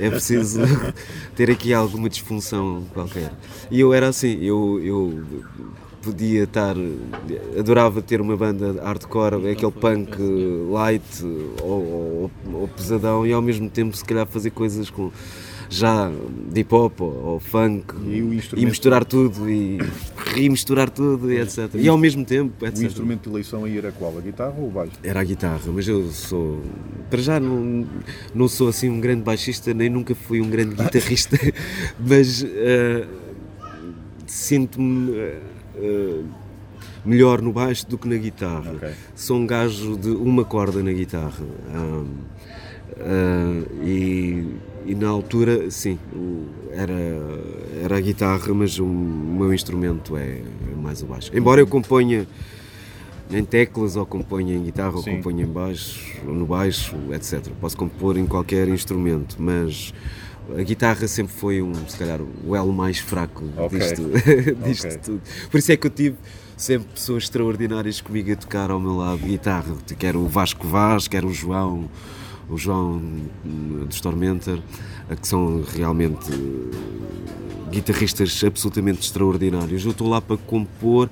é preciso ter aqui alguma disfunção qualquer. E eu era assim, eu, eu podia estar, adorava ter uma banda hardcore, aquele punk light ou, ou- ou pesadão e ao mesmo tempo se calhar fazer coisas com já de hip hop ou, ou funk E o e misturar tudo e remisturar tudo e etc. E ao mesmo tempo, O etc. instrumento de eleição aí era qual? A guitarra ou o baixo? Era a guitarra, mas eu sou. Para já não, não sou assim um grande baixista, nem nunca fui um grande guitarrista, mas eh, sinto-me eh, melhor no baixo do que na guitarra. Ok. Sou um gajo de uma corda na guitarra. ah, ah, e, e na altura, sim, era, era a guitarra, mas o meu instrumento é mais o baixo. Embora eu componha em teclas, ou componha em guitarra, ou Sim. componha em baixo, ou no baixo, etc. Posso compor em qualquer instrumento, mas a guitarra sempre foi um, se calhar, o elo mais fraco Ok. disto, disto Ok. tudo. Por isso é que eu tive sempre pessoas extraordinárias comigo a tocar ao meu lado guitarra, quer o Vasco Vaz, quer o João, o João hum, dos Tormentor, eh, que são realmente eh, guitarristas absolutamente extraordinários. Eu estou lá para compor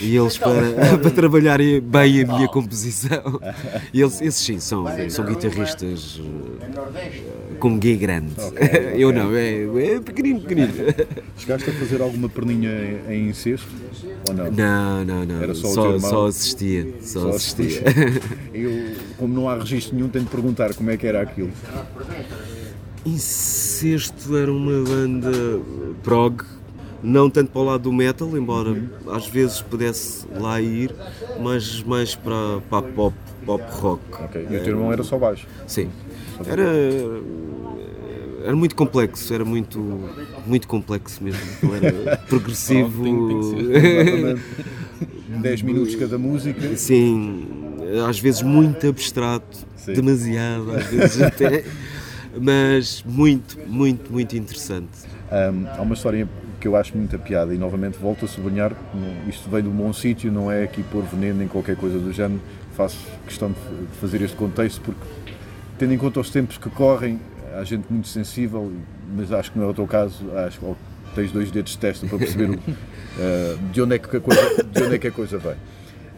e eles para, para trabalharem bem a minha composição. E eles, esses sim, são, são guitarristas eh, com guia grande. Eu não, é, é pequenino, pequenino. Chegaste a fazer alguma perninha em, incesto? Ou não? Não, não, não. Era só só, só assistia. Só, Só assistia. Eu, como não há registro nenhum, tenho de perguntar como é que era aquilo. Incesto era uma banda prog, não tanto para o lado do metal, embora às vezes pudesse lá ir, mas mais para, para pop pop rock. Ok. E o teu irmão era só baixo. Sim. Era, era muito complexo, era muito, muito complexo mesmo. Era progressivo. Ser. 10 minutos cada música. Sim, às vezes muito abstrato, Sim. demasiado, às vezes até. Mas muito, muito, muito interessante. Hum, há uma história que eu acho muita piada e novamente volto a sublinhar, isto vem de um bom sítio, não é aqui pôr veneno nem qualquer coisa do género, faço questão de fazer este contexto porque tendo em conta os tempos que correm, há gente muito sensível, mas acho que não é o teu caso, acho que tens dois dedos de testa para perceber o- eh, de, onde é que a coisa, de onde é que a coisa vem.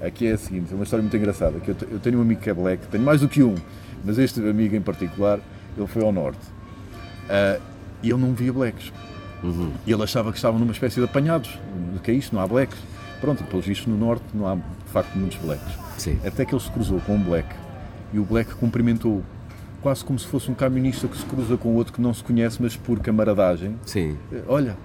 Aqui é a seguinte, é uma história muito engraçada, que eu, te- eu tenho um amigo que é black, tenho mais do que um, mas este amigo em particular, ele foi ao norte. Ah, e ele não via blacks. E ele achava que estavam numa espécie de apanhados. O que é isto? Não há blacks. Pronto, pelos vistos no norte não há de facto muitos blacks. Sim. Até que ele se cruzou com um black e o black cumprimentou quase como se fosse um camionista que se cruza com outro que não se conhece, mas por camaradagem. Sim, Olha,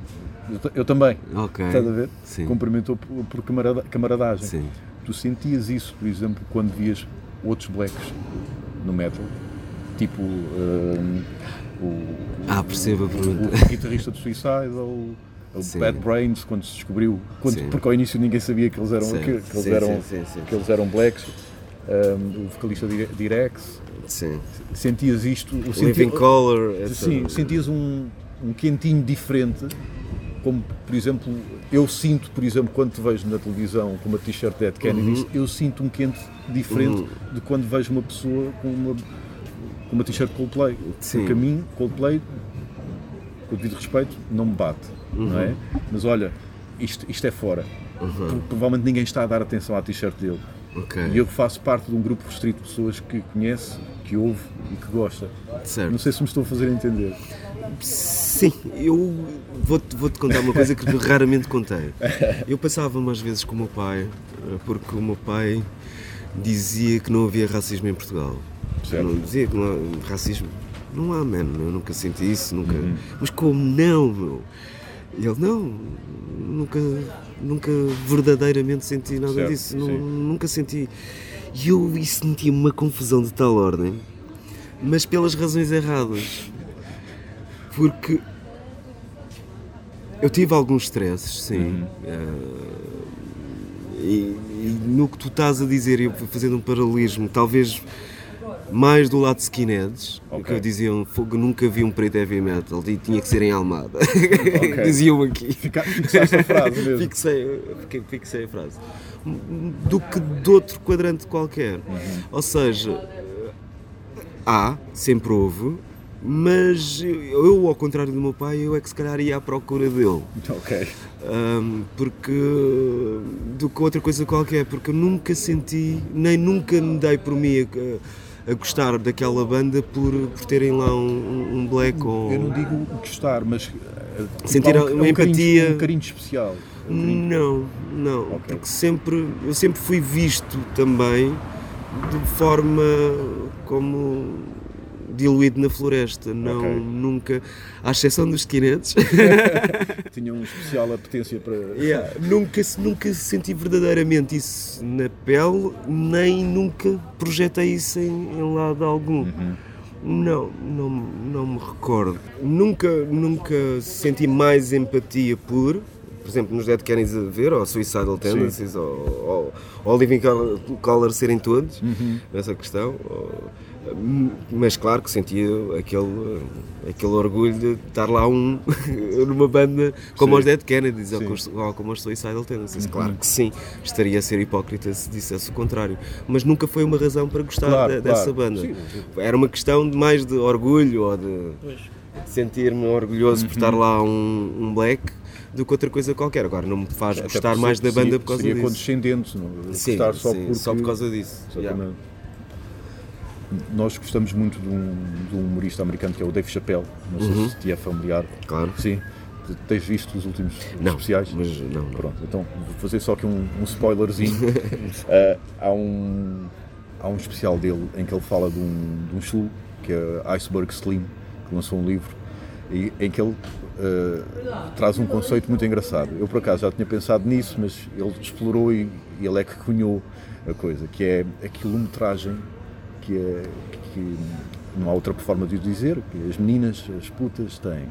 eu, eu também. ok. Estás a ver? Sim. Cumprimentou por, por camarada- camaradagem. Sim. Tu sentias isso, por exemplo, quando vias outros blacks no metal? Tipo hum, o, Ah, percebo a pergunta. o guitarrista do Suicide ou o Sim. Bad Brains, quando se descobriu, quando- porque ao início ninguém sabia que eles eram, Sim. que, que eles Sim, eram. Que eles eram blacks. Hum, o vocalista de Direx, Sim. sentias isto, o senti- Living Color. Sim, sentias um, um quentinho diferente, como por exemplo, eu sinto, por exemplo, quando te vejo na televisão com uma t-shirt de Dead Kennedys, Uhum. eu sinto um quente diferente de quando vejo uma pessoa com uma, com uma t-shirt Coldplay. Sim. Porque a mim, Coldplay, com o devido respeito, não me bate, não é? Mas olha, isto, isto é fora. Pro- Provavelmente ninguém está a dar atenção à t-shirt dele. Ok. E eu faço parte de um grupo restrito de pessoas que conhece, que ouve e que gosta. Certo. Não sei se me estou a fazer entender. Sim, eu vou-te vou-te contar uma coisa que raramente contei. Eu passava-me às vezes com o meu pai, eh, porque o meu pai dizia que não havia racismo em Portugal. Certo. Não, dizia que não há racismo. Não há, mano, eu nunca senti isso, nunca. Uhum. Mas como não, meu? E ele, não, nunca, nunca verdadeiramente senti nada Certo, disso, não- nunca senti. E eu e sentia uma confusão de tal ordem, mas pelas razões erradas. Porque eu tive alguns stresses, sim. Uhum. eh, e, e no que tu estás a dizer, eu fazendo um paralelismo, talvez mais do lado de skinheads, Ok. que diziam fogo, nunca vi um preto heavy metal e tinha que ser em Almada. diziam aqui. Fica, fixaste a frase mesmo. Fixei, fiquei- fixei a frase. Do que de outro quadrante qualquer. Ou seja, há, sempre houve, mas eu, ao contrário do meu pai, eu é que se calhar ia à procura dele. Ok. Ahm, porque do que outra coisa qualquer, porque eu nunca senti, nem nunca me dei por mim a, a gostar daquela banda por, por terem lá um, um black ou. Eu não digo gostar, mas. eh, Sentir um- uma há um carinho- empatia. Um carinho especial. Não, não, Ok. porque sempre, eu sempre fui visto também de forma como diluído na floresta, não, Ok. nunca, à exceção dos skinheads, Tinha um especial apetência para. Yeah, nunca, nunca senti verdadeiramente isso na pele, nem nunca projetei isso em, em lado algum. Não, não, não me recordo. Nunca, nunca senti mais empatia por, por exemplo, nos Dead Kennedys a ver, ou Suicidal Tendencies, ou, ou, ou Living Color, serem todos, nessa questão. ou- mas claro que sentia aquele, aquele orgulho de estar lá um numa banda como Sim. os Dead Kennedys ou, Sim. como os Suicidal Tendencies. Claro que sim, estaria a ser hipócrita se dissesse o contrário. Mas nunca foi uma razão para gostar Claro, de- claro. dessa banda. Sim. Era uma questão de mais de orgulho ou de sentir-me orgulhoso por estar lá um, um black do que outra coisa qualquer. Agora não me faz Até gostar mais da seria- banda por causa seria disso. condescendente, não? Sim, Gostar só, sim, porque, só por causa disso. Yeah. Nós gostamos muito de um, de um humorista americano que é o Dave Chappelle. Não sei Uhum. se te é familiar. Claro. Sim. Te- Tens visto os últimos Não, especiais? mas não, não. Pronto, então vou fazer só aqui um, um spoilerzinho. Ah, há, um, há um especial dele em que ele fala de um, de um show que é Iceberg Slim, que lançou um livro e- em que ele eh, traz um conceito muito engraçado. Eu, por acaso, já tinha pensado nisso, mas ele explorou e, e ele é que cunhou a coisa, que é a quilometragem que, é, que não há outra forma de o dizer, que as meninas, as putas têm,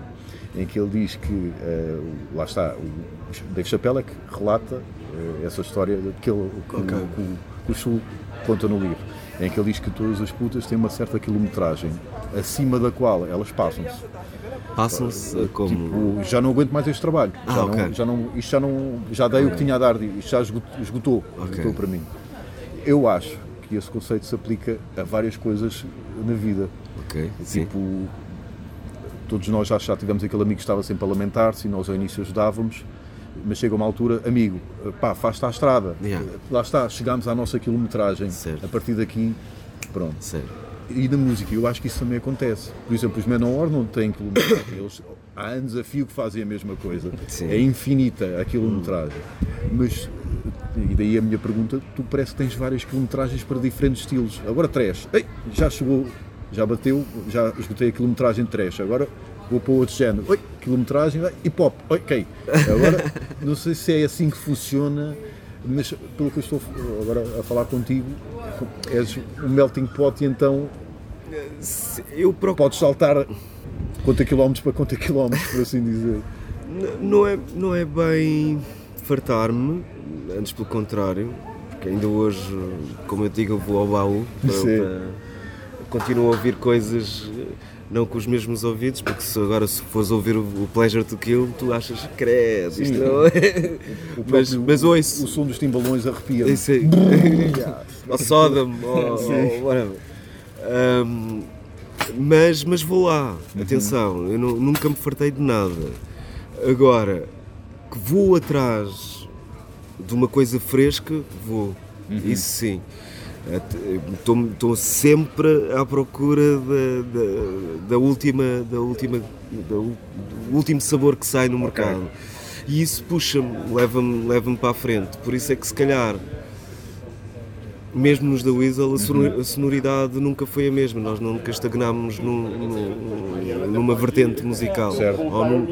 em que ele diz que, o- lá está, o Dave Chappelle é que relata eh, essa história que, ele, que, o- que o- que o Sul conta no livro, em que ele diz que todas as putas têm uma certa quilometragem, acima da qual elas passam-se. Passam-se como. Tipo, já não aguento mais este trabalho. Ah, já, ok. não, já não, isto já não. Já dei o que tinha a dar, isto já esgot- esgotou, esgotou para mim. Eu acho que esse conceito se aplica a várias coisas na vida. Ok, sim. Tipo, todos nós já, já tivemos aquele amigo que estava sempre a lamentar-se e nós ao início ajudávamos, mas chega uma altura, amigo, pá, faz-te à estrada. Yeah. Lá está, chegámos à nossa quilometragem. Certo. A partir daqui, pronto. Sério. E na música, eu acho que isso também acontece. Por exemplo, os Menor não têm quilometragem. Eles há anos a fio que fazem a mesma coisa. Sim. É infinita a quilometragem. Mas, e daí a minha pergunta, tu parece que tens várias quilometragens para diferentes estilos. Agora trash. Ei, já chegou, já bateu, já esgotei a quilometragem de trash. Agora vou para outro género. Oi, quilometragem, hip hop. Ok. Agora, não sei se é assim que funciona, mas pelo que eu estou agora a falar contigo, és um melting pot e então Eu procuro. podes saltar quanto quilómetros para quanto quilómetros, por assim dizer. Não é, não é bem fartar-me, antes pelo contrário, porque ainda hoje, como eu digo, eu vou ao baú para, para- continuo a ouvir coisas não com os mesmos ouvidos, porque se agora se fores ouvir o, o Pleasure to Kill, tu achas credo, isto Sim. não é. O Mas, mas ouço. O som dos timbalões arrepia-me. Isso aí. ou Sodom, ou, Sim. ou whatever. Mas, mas vou lá, Uhum. atenção, eu nu- nunca me fartei de nada. Agora, que vou atrás de uma coisa fresca, vou. Uhum. Isso sim. Estou sempre à procura da, da, da última, da última, da do último sabor que sai no mercado. E isso puxa-me, leva-me leva para a frente. Por isso é que se calhar, mesmo nos da Weasel, a sonor- a sonoridade nunca foi a mesma. Nós nunca estagnámos num- num- numa vertente musical. Ou, num-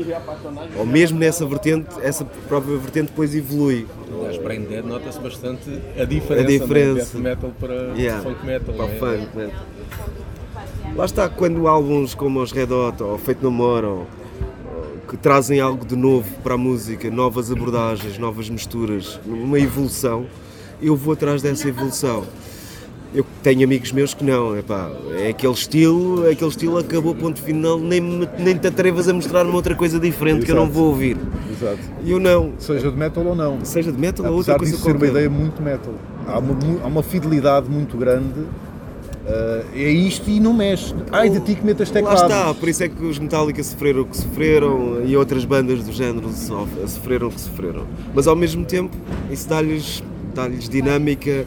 ou mesmo nessa vertente, essa própria vertente depois evolui. Aliás, Brain Dead nota-se bastante a diferença, A diferença. do death metal para Yeah, funk metal. para é? funk metal. Lá está, quando álbuns como os Red Hot ou Feito No More ou que trazem algo de novo para a música, novas abordagens, novas misturas, uma evolução, eu vou atrás dessa evolução. Eu tenho amigos meus que não, epá, é aquele estilo, aquele estilo acabou, ponto final, nem, me- nem te atrevas a mostrar-me outra coisa diferente que eu não Exato. vou ouvir. Exato. Eu não, Seja de metal ou não. seja de metal ou outra coisa disso ser uma qualquer. ideia muito metal. Há uma, há uma fidelidade muito grande. ah, é isto e não mexe. Ai de ti que metas Lá teclados. está, por isso é que os Metallica sofreram o que sofreram e outras bandas do género sof- sofreram o que sofreram. Mas ao mesmo tempo, isso dá-lhes dá dinâmica,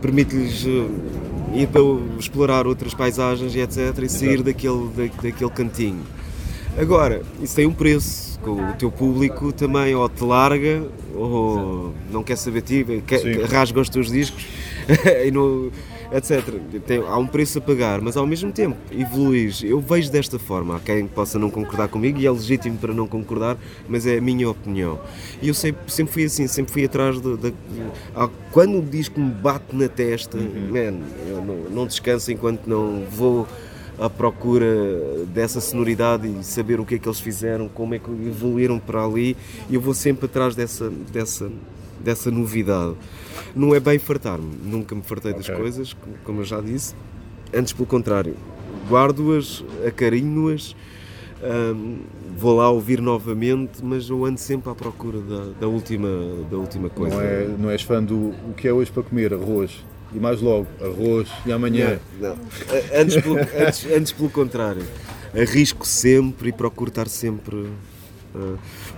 permite-lhes eh, ir para explorar outras paisagens e etc. e sair daquele, da- daquele cantinho. Agora, isso tem um preço, o teu público também ou te larga ou não quer saber ti, quer, rasga os teus discos e não- etc. Tem- há um preço a pagar, mas ao mesmo tempo evoluís. Eu vejo desta forma. Há quem possa não concordar comigo e é legítimo para não concordar, mas é a minha opinião. E eu sempre, sempre fui assim, sempre fui atrás de, de- quando o disco me bate na testa, man, eu não, não descanso enquanto não vou à procura dessa sonoridade e saber o que é que eles fizeram, como é que evoluíram para ali, e eu vou sempre atrás dessa, dessa, dessa novidade. Não é bem fartar-me, nunca me fartei das Ok. coisas, como- eu já disse, antes pelo contrário, guardo-as, acarinho-as, hum, vou lá ouvir novamente, mas eu ando sempre à procura da, da última, da última coisa. Não, é, não és fã do o que é hoje para comer? Arroz. E mais logo, arroz. E amanhã. Não, não. Antes, pelo, antes, antes pelo contrário. Arrisco sempre e procuro estar sempre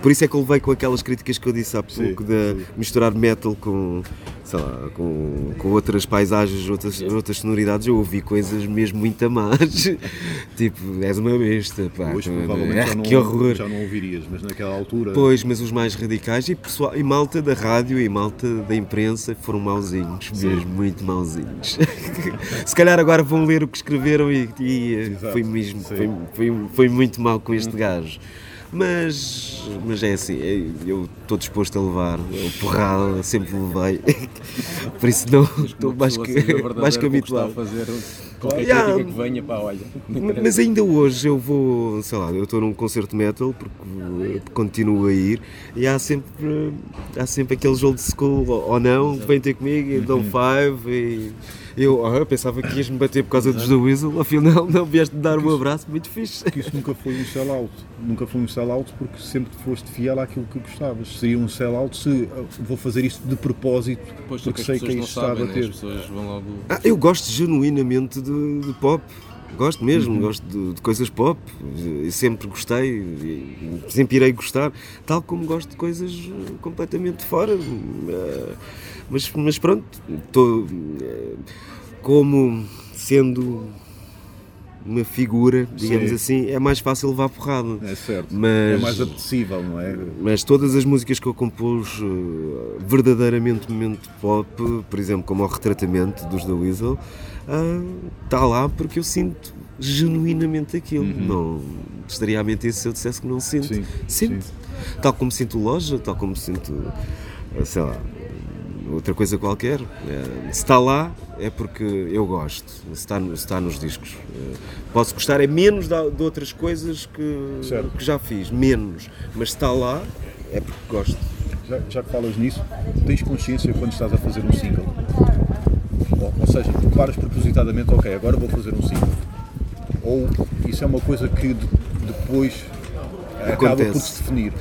por isso é que eu levei com aquelas críticas que eu disse há pouco, de misturar metal com, sei lá, com, com outras paisagens, outras, outras sonoridades. Eu ouvi coisas mesmo muito más. tipo, és uma besta, pá. Hoje provavelmente ah, já, não, que horror. já não ouvirias, mas naquela altura. Pois, mas os mais radicais e, pessoal, e malta da rádio e malta da imprensa foram mauzinhos, mesmo, muito mauzinhos. Se calhar agora vão ler o que escreveram e, e, eh, foi mesmo, sim. foi, foi, foi muito mal com este gajo. Mas, mas é assim, é- eu estou disposto a levar, eu porrada, sempre levei, por isso não estou Uma mais que, mais que com o que está a habituado. fazer qualquer Yeah. que venha, pá, olha. Mas ainda hoje eu vou, sei lá, eu estou num concerto de metal porque continuo a ir e há sempre, há sempre aqueles old school ou não, que vêm ter comigo e dão five e eu ah, pensava que ias me bater por causa dos The Weasel, afinal não vieste dar um abraço muito fixe. que isso nunca foi um sell-out. Nunca foi um sell-out porque sempre foste fiel àquilo que gostavas. Seria um sell-out se ah, vou fazer isto de propósito Pois, porque as sei que é isto que está a sabem, né? as bater. pessoas vão logo. Ah, eu gosto genuinamente de, de pop. Gosto mesmo, gosto de, de coisas pop, e sempre gostei, e sempre irei gostar, tal como gosto de coisas eh, completamente de fora. Eh, Mas, mas pronto, estou eh, como sendo uma figura, digamos Sim. assim, é mais fácil levar porrada. É certo. Mas- É mais apetecível, não é? Mas todas as músicas que eu compus eh, verdadeiramente momento pop, por exemplo, como o Retratamento dos The Weasel, está lá porque eu sinto genuinamente aquilo. Não estaria a mentir se eu dissesse que não sinto. Sim, sinto. Tal como sinto loja, tal como sinto, eh, sei lá, outra coisa qualquer. Eh, Se está lá é porque eu gosto, se está, se está nos discos. Eh, Posso gostar é menos de outras coisas que, Certo. que já fiz, menos. Mas se está lá é porque gosto. Já, já que falas nisso, tens consciência quando estás a fazer um single? Ou, ou seja, tu paras propositadamente, ok, agora vou fazer um single. Ou isso é uma coisa que de- depois acaba por Acontece. se definir.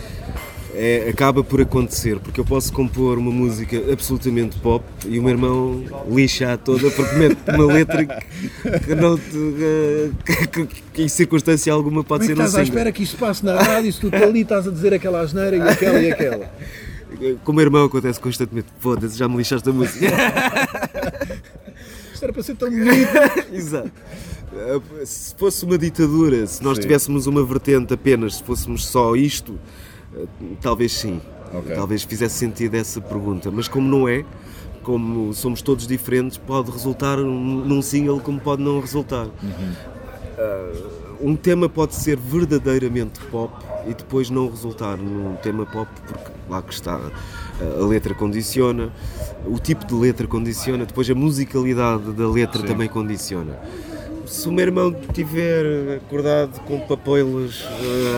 É, acaba por acontecer, porque eu posso compor uma música absolutamente pop e o meu irmão lixa toda porque mete uma letra que, não te, eh, que, que- em circunstância alguma pode Como é ser um estás à espera que isto passe na rádio se tu ali estás a dizer aquela asneira e aquela e aquela? Com o meu irmão acontece constantemente, foda-se, já me lixaste a música. Isto era para ser tão bonito. Exato. Uh, Se fosse uma ditadura, se nós Sim. tivéssemos uma vertente apenas, se fôssemos só isto, talvez sim. Ok. Talvez fizesse sentido essa pergunta. Mas como não é, como somos todos diferentes, pode resultar num single como pode não resultar. Uh, um tema pode ser verdadeiramente pop e depois não resultar num tema pop porque lá que está uh, a letra condiciona, o tipo de letra condiciona, depois a musicalidade da letra também condiciona. Se o meu irmão tiver acordado com papoilas,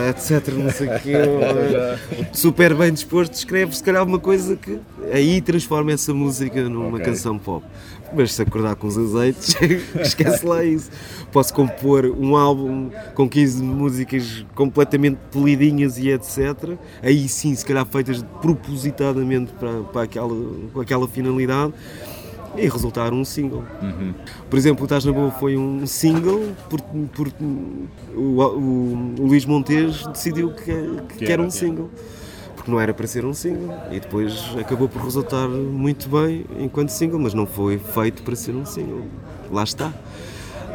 eh, etc, não sei o quê, eh, super bem disposto, escreve se calhar uma coisa que aí transforma essa música numa Ok. canção pop. Mas se acordar com os azeites, esquece lá isso. Posso compor um álbum com 15 músicas completamente polidinhas e etc. Aí sim, se calhar feitas propositadamente para, para aquela, com aquela finalidade e resultar um single. Por exemplo, o Estás na Boa foi um single porque, porque o, o- o Luís Montes decidiu que, que, Que era era, um single. Porque não era para ser um single. E depois acabou por resultar muito bem enquanto single, mas não foi feito para ser um single. Lá está.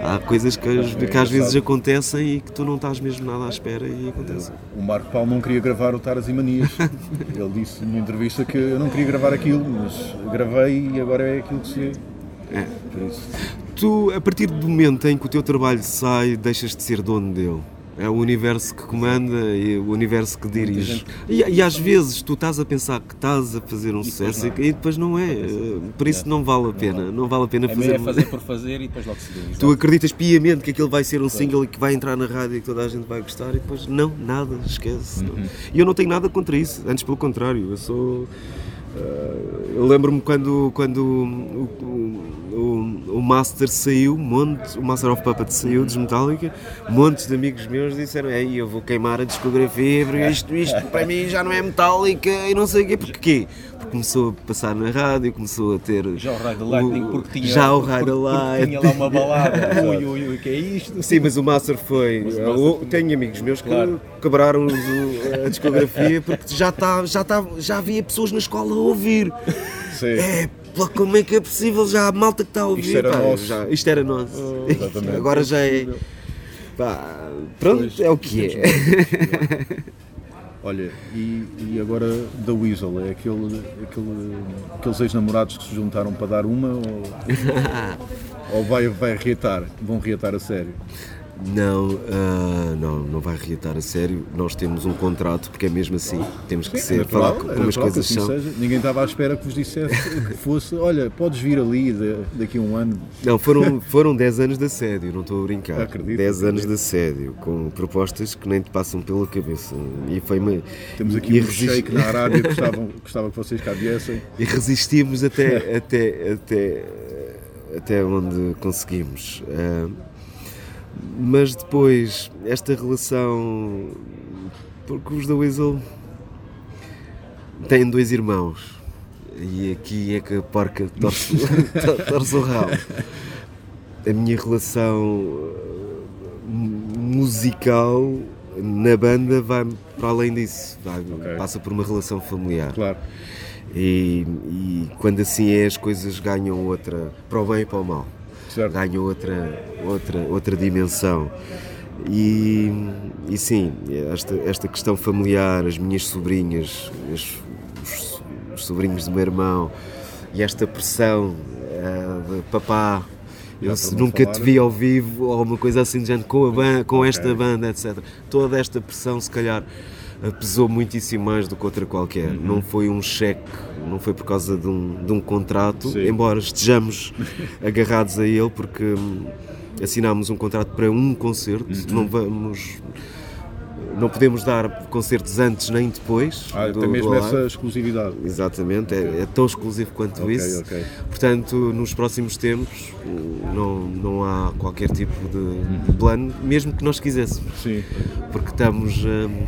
Há coisas que, às- que às vezes acontecem e que tu não estás mesmo nada à espera e acontecem. O Marco Paulo não queria gravar o Taras e Manias. Ele disse numa entrevista que eu não queria gravar aquilo, mas gravei e agora é aquilo que se vê. É. Por isso, Tu, a partir do momento em que o teu trabalho sai, deixas de ser dono dele. É o universo que comanda e o universo que dirige. E, e às vezes tu estás a pensar que estás a fazer um sucesso e, e depois não é. Por isso não vale a pena. Não vale a pena É fazer. melhor fazer por fazer e depois logo se vê. Tu acreditas piamente que aquilo vai ser um single e que vai entrar na rádio e que toda a gente vai gostar e depois não, nada, esquece. Uhum. E eu não tenho nada contra isso, antes pelo contrário, eu sou. Eh, eu lembro-me quando, quando o, o, o, Master saiu, monte, o Master of Puppets saiu dos Metallica, montes de amigos meus disseram: Ei, eu vou queimar a discografia, isto, isto para mim já não é Metallica e não sei o quê. Porque começou a passar na rádio, começou a ter. Já o Ride the Lightning, porque tinha, já o porque- Ride porque Light. tinha lá uma balada. ui, ui, ui, que é isto? Sim, mas o Master foi. Mas o Master- tenho amigos meus que Claro. quebraram a discografia porque já, tá, já, tá, já havia pessoas na escola a ouvir. Sim. É, como é que é possível? Já a malta que está a ouvir. Isto era pá, nosso. já- isto era nosso. exatamente. Agora já é. Pá, pronto, Pois, é o que é. Olha, e, e agora da Weasel, é aquele, aquele, aqueles ex-namorados que se juntaram para dar uma ou, ou vai, vai reatar? Vão reatar a sério? Não, ah, não, não vai reatar a sério. Nós temos um contrato, porque é mesmo assim. Temos que ser, natural, falar como as coisas assim são. seja. Ninguém estava à espera que vos dissesse que fosse, olha, podes vir ali da- daqui a um ano. Não, foram, foram 10 anos de assédio, não estou a brincar. Acredito, 10 anos de assédio, com propostas que nem te passam pela cabeça. E foi uma. Temos e aqui um resisti- shake na Arábia que gostava, que vocês cá viessem. E resistimos até, até, até, até onde conseguimos. Ah, mas depois, esta relação. Porque os da Weasel têm dois irmãos. E aqui é que a porca torce, torce o rabo. A minha relação ah, musical na banda vai para além disso. vai- Ok. Passa por uma relação familiar. Claro. E, e quando assim é, as coisas ganham outra, para o bem e para o mal, Certo. ganham outra, outra, outra dimensão. E, e sim, esta, esta questão familiar, as minhas sobrinhas, as- os, os sobrinhos do meu irmão, e esta pressão eh, de papá, eu se nunca te falar- vi ao vivo, ou uma coisa assim, de género, com, a ban- com esta banda, etc. Toda esta pressão, se calhar, pesou muitíssimo mais do que outra qualquer. Uhum. Não foi um cheque, não foi por causa de um, de um contrato, Sim. embora estejamos agarrados a ele, porque hum, assinámos um contrato para um concerto, Uhum. não vamos. Não podemos dar concertos antes nem depois. Ah, do- tem mesmo essa exclusividade. Exatamente, é, é tão exclusivo quanto Ok, isso. ok. Portanto, nos próximos tempos não, não há qualquer tipo de plano, mesmo que nós quiséssemos, Sim. porque estamos, hum,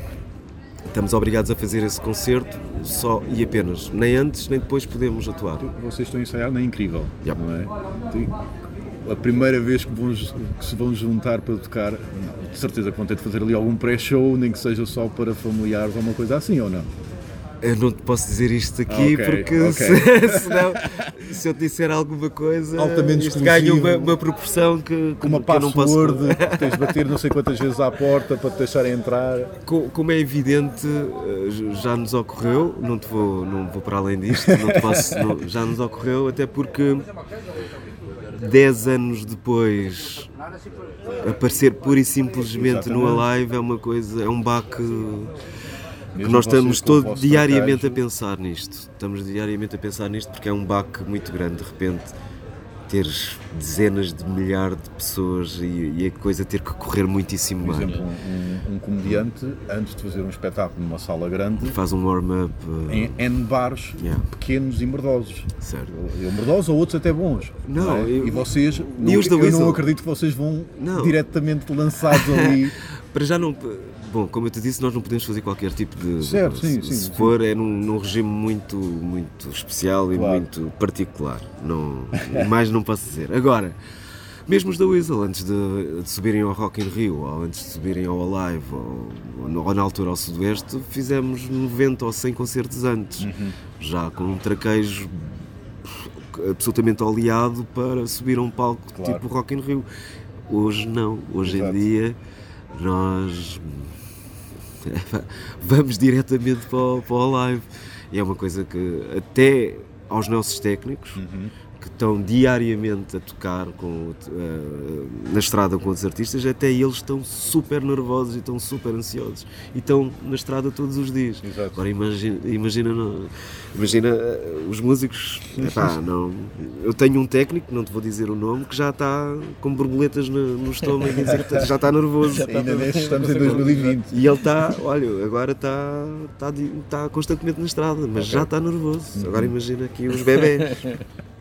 estamos obrigados a fazer esse concerto só e apenas. Nem antes nem depois podemos atuar. Vocês estão a ensaiar na Incrível, Yep. não é? A primeira vez que, vão, que se vão juntar para tocar, não, de certeza que vão ter de fazer ali algum pré-show, nem que seja só para familiares ou uma coisa assim, ou não? Eu não te posso dizer isto aqui Ok, porque ok. se, senão, se eu te disser alguma coisa, Altamente isto ganha uma, uma proporção que, Com uma que eu não posso que tens de bater não sei quantas vezes à porta para te deixarem entrar. Co- Como é evidente, eh, já nos ocorreu, não, te vou, não vou para além disto, não posso- não- já nos ocorreu, até porque 10 anos depois aparecer pura e simplesmente no Exatamente. Alive é uma coisa, é um baque que Mesmo nós estamos todo, diariamente a pensar nisto. Estamos diariamente a pensar nisto porque é um baque muito grande de repente teres dezenas de milhares de pessoas e, e a coisa ter que correr muitíssimo Por bem. exemplo, um, um comediante, antes de fazer um espetáculo numa sala grande, Faz um warm-up. eh, em N bares Yeah. pequenos e merdosos. Certo. Eu merdosos ou outros até bons. Não, é? eu- e vocês, E não, da eu não acredito que vocês vão Não. diretamente lançados ali. Para já não. Bom, como eu te disse, nós não podemos fazer qualquer tipo de. Certo, sim, sim, Se sim. for, é num, num regime muito, muito especial e Claro. muito particular. Não, mais não posso dizer. Agora, mesmo os da Weasel, antes de, de subirem ao Rock in Rio, ou antes de subirem ao Alive, ou, ou ou na altura ao Sudoeste, fizemos 90 ou 100 concertos antes. Uhum. Já com um traquejo absolutamente oleado para subir a um palco Claro. tipo Rock in Rio. Hoje não. Hoje Exato. em dia nós vamos diretamente para o, para o live. E é uma coisa que até aos nossos técnicos que estão diariamente a tocar com, eh, na estrada com outros artistas, até eles estão super nervosos e estão super ansiosos e estão na estrada todos os dias. Exato. Agora imagina, imagina, não- imagina eh, os músicos. Epá, não, eu tenho um técnico, não te vou dizer o nome, que já está com borboletas no, no estômago e dizer que já está nervoso. Ainda neste estamos em 2020. E ele está, olha, agora está, está, está constantemente na estrada, mas já está nervoso. Agora imagina aqui os bebés.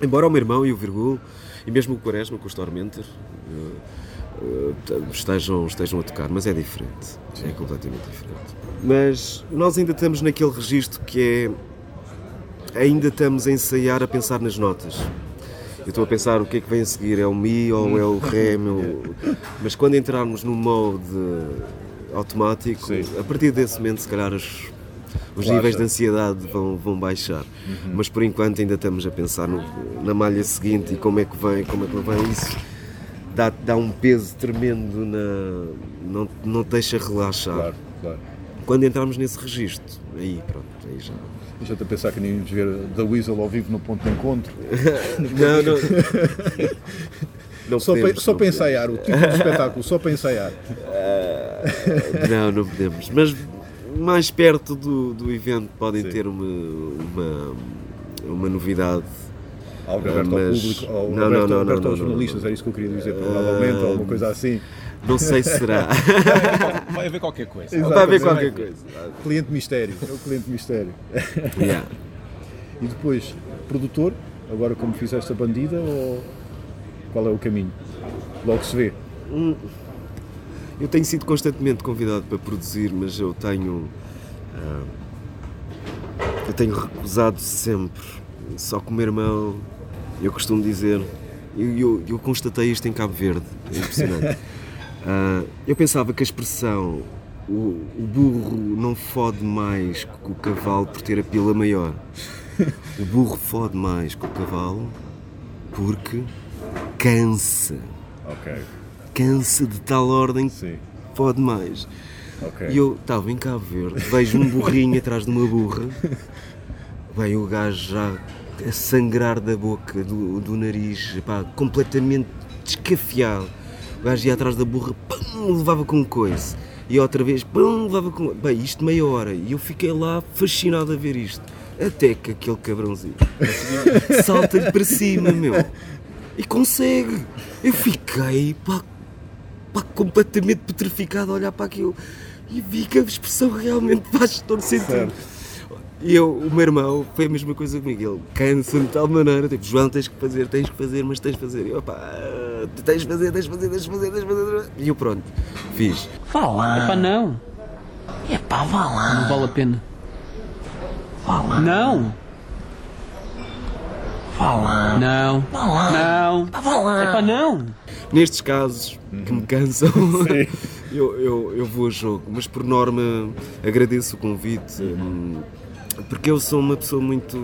Embora o meu irmão e o Virgul, e mesmo o Quaresma com os Tormentor, eh, eh, estejam, estejam a tocar, mas é diferente. É completamente diferente. Mas nós ainda estamos naquele registro que é. Ainda estamos a ensaiar a pensar nas notas. Eu estou a pensar o que é que vem a seguir, é o Mi ou é o Ré, meu... mas quando entrarmos no mode automático, Sim. a partir desse momento, se calhar, os, os Relaxa. níveis de ansiedade vão, vão baixar. Mas por enquanto ainda estamos a pensar no- na malha seguinte e como é que vem, como é que vem isso. Dá, dá um peso tremendo na. não, não te deixa relaxar. Claro, claro. Quando entramos nesse registro, aí pronto, aí já. Deixa-te a pensar que nem íamos ver The Weasel ao vivo no ponto de encontro. Não, não. Não Só, podemos, para, só não para ensaiar, o tipo de espetáculo, só para ensaiar. Não, não podemos. Mas mais perto do, do evento podem Sim. ter uma, uma, uma novidade. Algo aberto ao Mas- público, ou não, aberto, não, não, aberto não, aos não, jornalistas, era isso que eu queria dizer, provavelmente, ou alguma coisa assim. Não sei se será. Vai haver qualquer coisa. Exato. Vai haver qualquer coisa. Cliente mistério, é o cliente mistério. Yeah. E depois, produtor, agora como fizeste a bandida, ou qual é o caminho? Logo se vê. Eu tenho sido constantemente convidado para produzir, mas eu tenho. ah, eu tenho recusado sempre. Só meu irmão, eu costumo dizer, eu, eu, eu constatei isto em Cabo Verde, é impressionante. Ah, eu pensava que a expressão o, o burro não fode mais que o cavalo por ter a pila maior. O burro fode mais que o cavalo porque cansa. Ok, Cansa de tal ordem sim, fode mais. ok. E eu estava em Cabo Verde, vejo um burrinho atrás de uma burra, bem, o gajo já a sangrar da boca, do, do nariz, pá, completamente descafiado. O gajo ia atrás da burra, pum, levava com coice. E outra vez, pum, levava com. Bem, isto meia hora. E eu fiquei lá fascinado a ver isto. Até que aquele cabrãozinho salta-lhe para cima, meu. E consegue. Eu fiquei, pá, pá, completamente petrificado a olhar para aquilo e vi que a expressão realmente faz todo sentido. E eu, o meu irmão, foi a mesma coisa comigo. Ele cansa-me de tal maneira, tipo, João, tens que fazer, tens que fazer, mas tens que fazer. E eu, pá, tens de fazer, tens de fazer, tens de fazer, tens de fazer. E eu, pronto, fiz. Vá lá. Epá, não. Epá, vá lá. Não vale a pena. Vá lá. Não. Vá lá. Não. Vá lá. Não. Vá lá. Epá, não. Nestes casos que me cansam, eu, eu, eu vou a jogo, mas por norma agradeço o convite, hum, porque eu sou uma pessoa muito.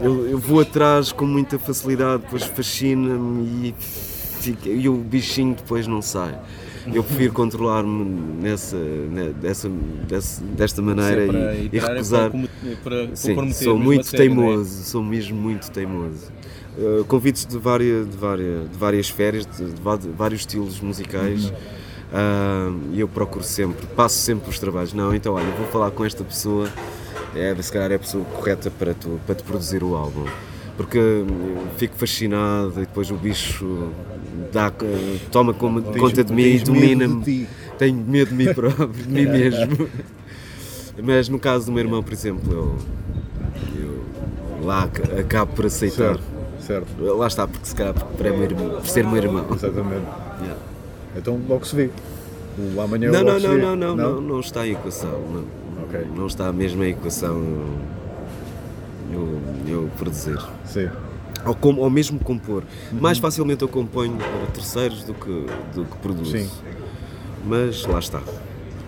Eu, eu vou atrás com muita facilidade, depois fascina-me e, fica- e o bichinho depois não sai. Eu prefiro controlar-me nessa, ne- dessa, dessa- desta maneira e, e é recusar. Para, comet- para Sim, sou muito é? teimoso, sou mesmo muito teimoso. Uh, convites de várias, de, várias, de várias férias, de, de vários estilos musicais, uh, e eu procuro sempre, passo sempre os trabalhos. Não, então olha, vou falar com esta pessoa, é, se calhar é a pessoa correta para, tu, para te produzir o álbum. Porque hum, fico fascinado e depois o bicho dá, uh, toma como- conta de mim, medo domina-me tenho medo de mim próprio, de mim mesmo. Mas no caso do meu irmão, por exemplo, eu, eu lá ac- acabo por aceitar. Certo, certo. Lá está, porque se calhar por, é meu irmão, por ser meu irmão. Exatamente. Yeah. Então logo se vê. O amanhã Não, logo não, se não, vê. não, não, não, não está em equação. Não, Ok. não está mesmo em equação eu, eu produzir. Sim. Ou, com- ou mesmo compor. Mais facilmente eu componho para terceiros do que, do que produzo. Sim. Mas lá está.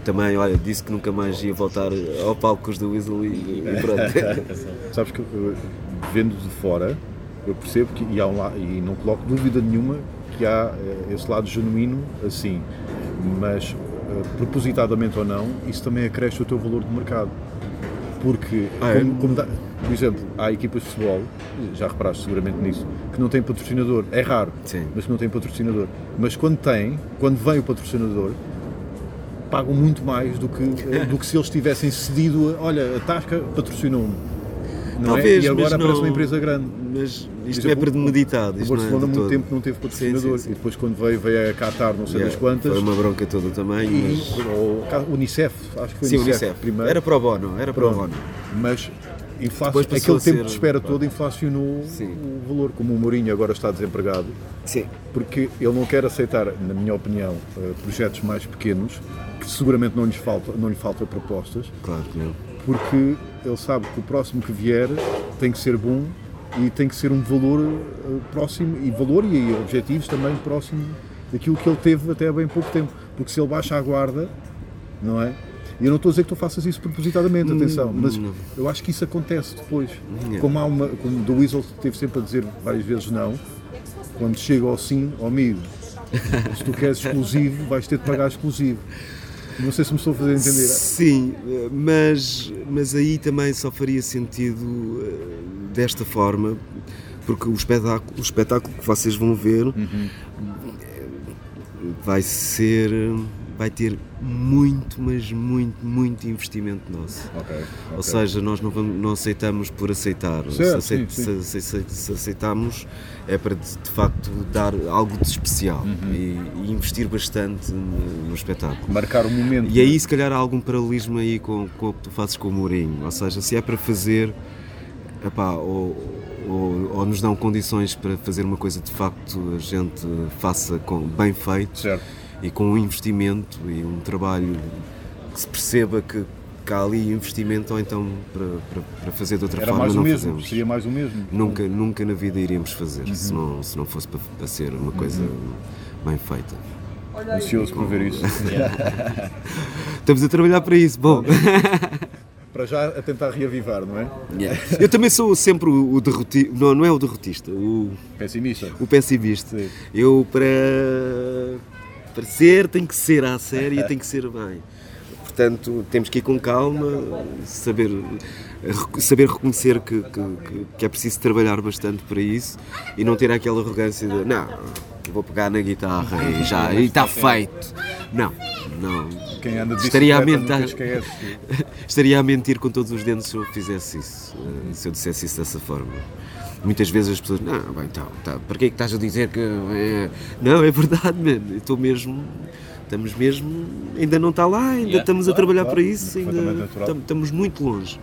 Também, olha, disse que nunca mais ia voltar ao palco com os do Weasel e, e pronto. Sabes que eu, vendo de fora, eu percebo que e, um e não coloco dúvida nenhuma que há eh, esse lado genuíno assim, mas eh, propositadamente ou não, isso também acresce o teu valor de mercado. Porque, Ah, é? como, como dá- por exemplo, há equipas de futebol, já reparaste seguramente nisso, que não têm patrocinador. É raro, Sim. mas que não têm patrocinador. Mas quando têm, quando vem o patrocinador, pagam muito mais do que, eh, do que se eles tivessem cedido a, olha, a Tasca patrocinou-me. Não Talvez, é? E agora aparece não- uma empresa grande. Mas isto é exemplo, premeditado. O Isto não é Barcelona muito todo. tempo não teve patrocinador Sim, sim, sim. e depois quando veio, veio a Qatar não sei Yeah, das quantas. Foi uma bronca toda também, E, mas... ou, Unicef, acho que foi Unicef, Unicef. primeiro. Era pro bono, era pro bono. Mas passou aquele tempo ser- de espera todo inflacionou Sim. o valor, como o Mourinho agora está desempregado, Sim. porque ele não quer aceitar, na minha opinião, eh, projetos mais pequenos, que seguramente não, lhes falta, não lhe falta propostas, Claro que não. Porque ele sabe que o próximo que vier tem que ser bom e tem que ser um valor eh, próximo, e valor e objetivos também próximo daquilo que ele teve até há bem pouco tempo. Porque se ele baixa a guarda, não é? E eu não estou a dizer que tu faças isso propositadamente, atenção, mas não. eu acho que isso acontece depois. Yeah. Como há uma, como The Weasel teve sempre a dizer várias vezes não, quando chega ao sim, ao amigo, se tu queres exclusivo, vais ter de pagar exclusivo. Não sei se me estou a fazer entender. Sim, mas, mas aí também só faria sentido eh, desta forma, porque o espetáculo, o espetáculo que vocês vão ver Uhum. vai ser. Vai ter muito, mas muito, muito investimento nosso. Ok. Ou seja, nós não, vamos- não aceitamos por aceitar. Certo, se, aceit- sim, sim. se- se- se aceitamos é para de, de facto dar algo de especial Uhum. e, e investir bastante no, no espetáculo. marcar o momento. E aí se calhar há algum paralelismo aí com, com o que tu fazes com o Mourinho. Ou seja, se é para fazer, epá, ou, ou, ou nos dão condições para fazer uma coisa de facto a gente faça com, bem feito Certo. E com um investimento e um trabalho que se perceba que, que há ali investimento ou então para, para, para fazer de outra Era forma mais o não mesmo. fazemos. Seria mais o mesmo. Nunca, nunca na vida iríamos fazer se, não, se não fosse para, para ser uma coisa bem feita. Ansioso por ver isso. Estamos a trabalhar para isso. Bom, Para já a tentar reavivar, não é? eu também sou sempre o, o derrotista, não, não é o derrotista, o, Pessimista. o pessimista. Sim. Eu para, para ser tem que ser à séria, tem que ser bem. Portanto, temos que ir com calma, saber, saber reconhecer que, que, que- é preciso trabalhar bastante para isso e não ter aquela arrogância de não, vou pegar na guitarra e já, e está feito. Não, não. Quem anda de Estaria a esquece. Estaria a mentir com todos os dentes se eu fizesse isso, eh, se eu dissesse isso dessa forma. Muitas vezes as pessoas, não, bem, então, tá, para que é que estás a dizer que. é-" Não, é verdade, mano, estou mesmo. Estamos mesmo. Ainda não está lá, ainda Yeah, estamos a claro, trabalhar claro, para isso, ainda estamos muito longe.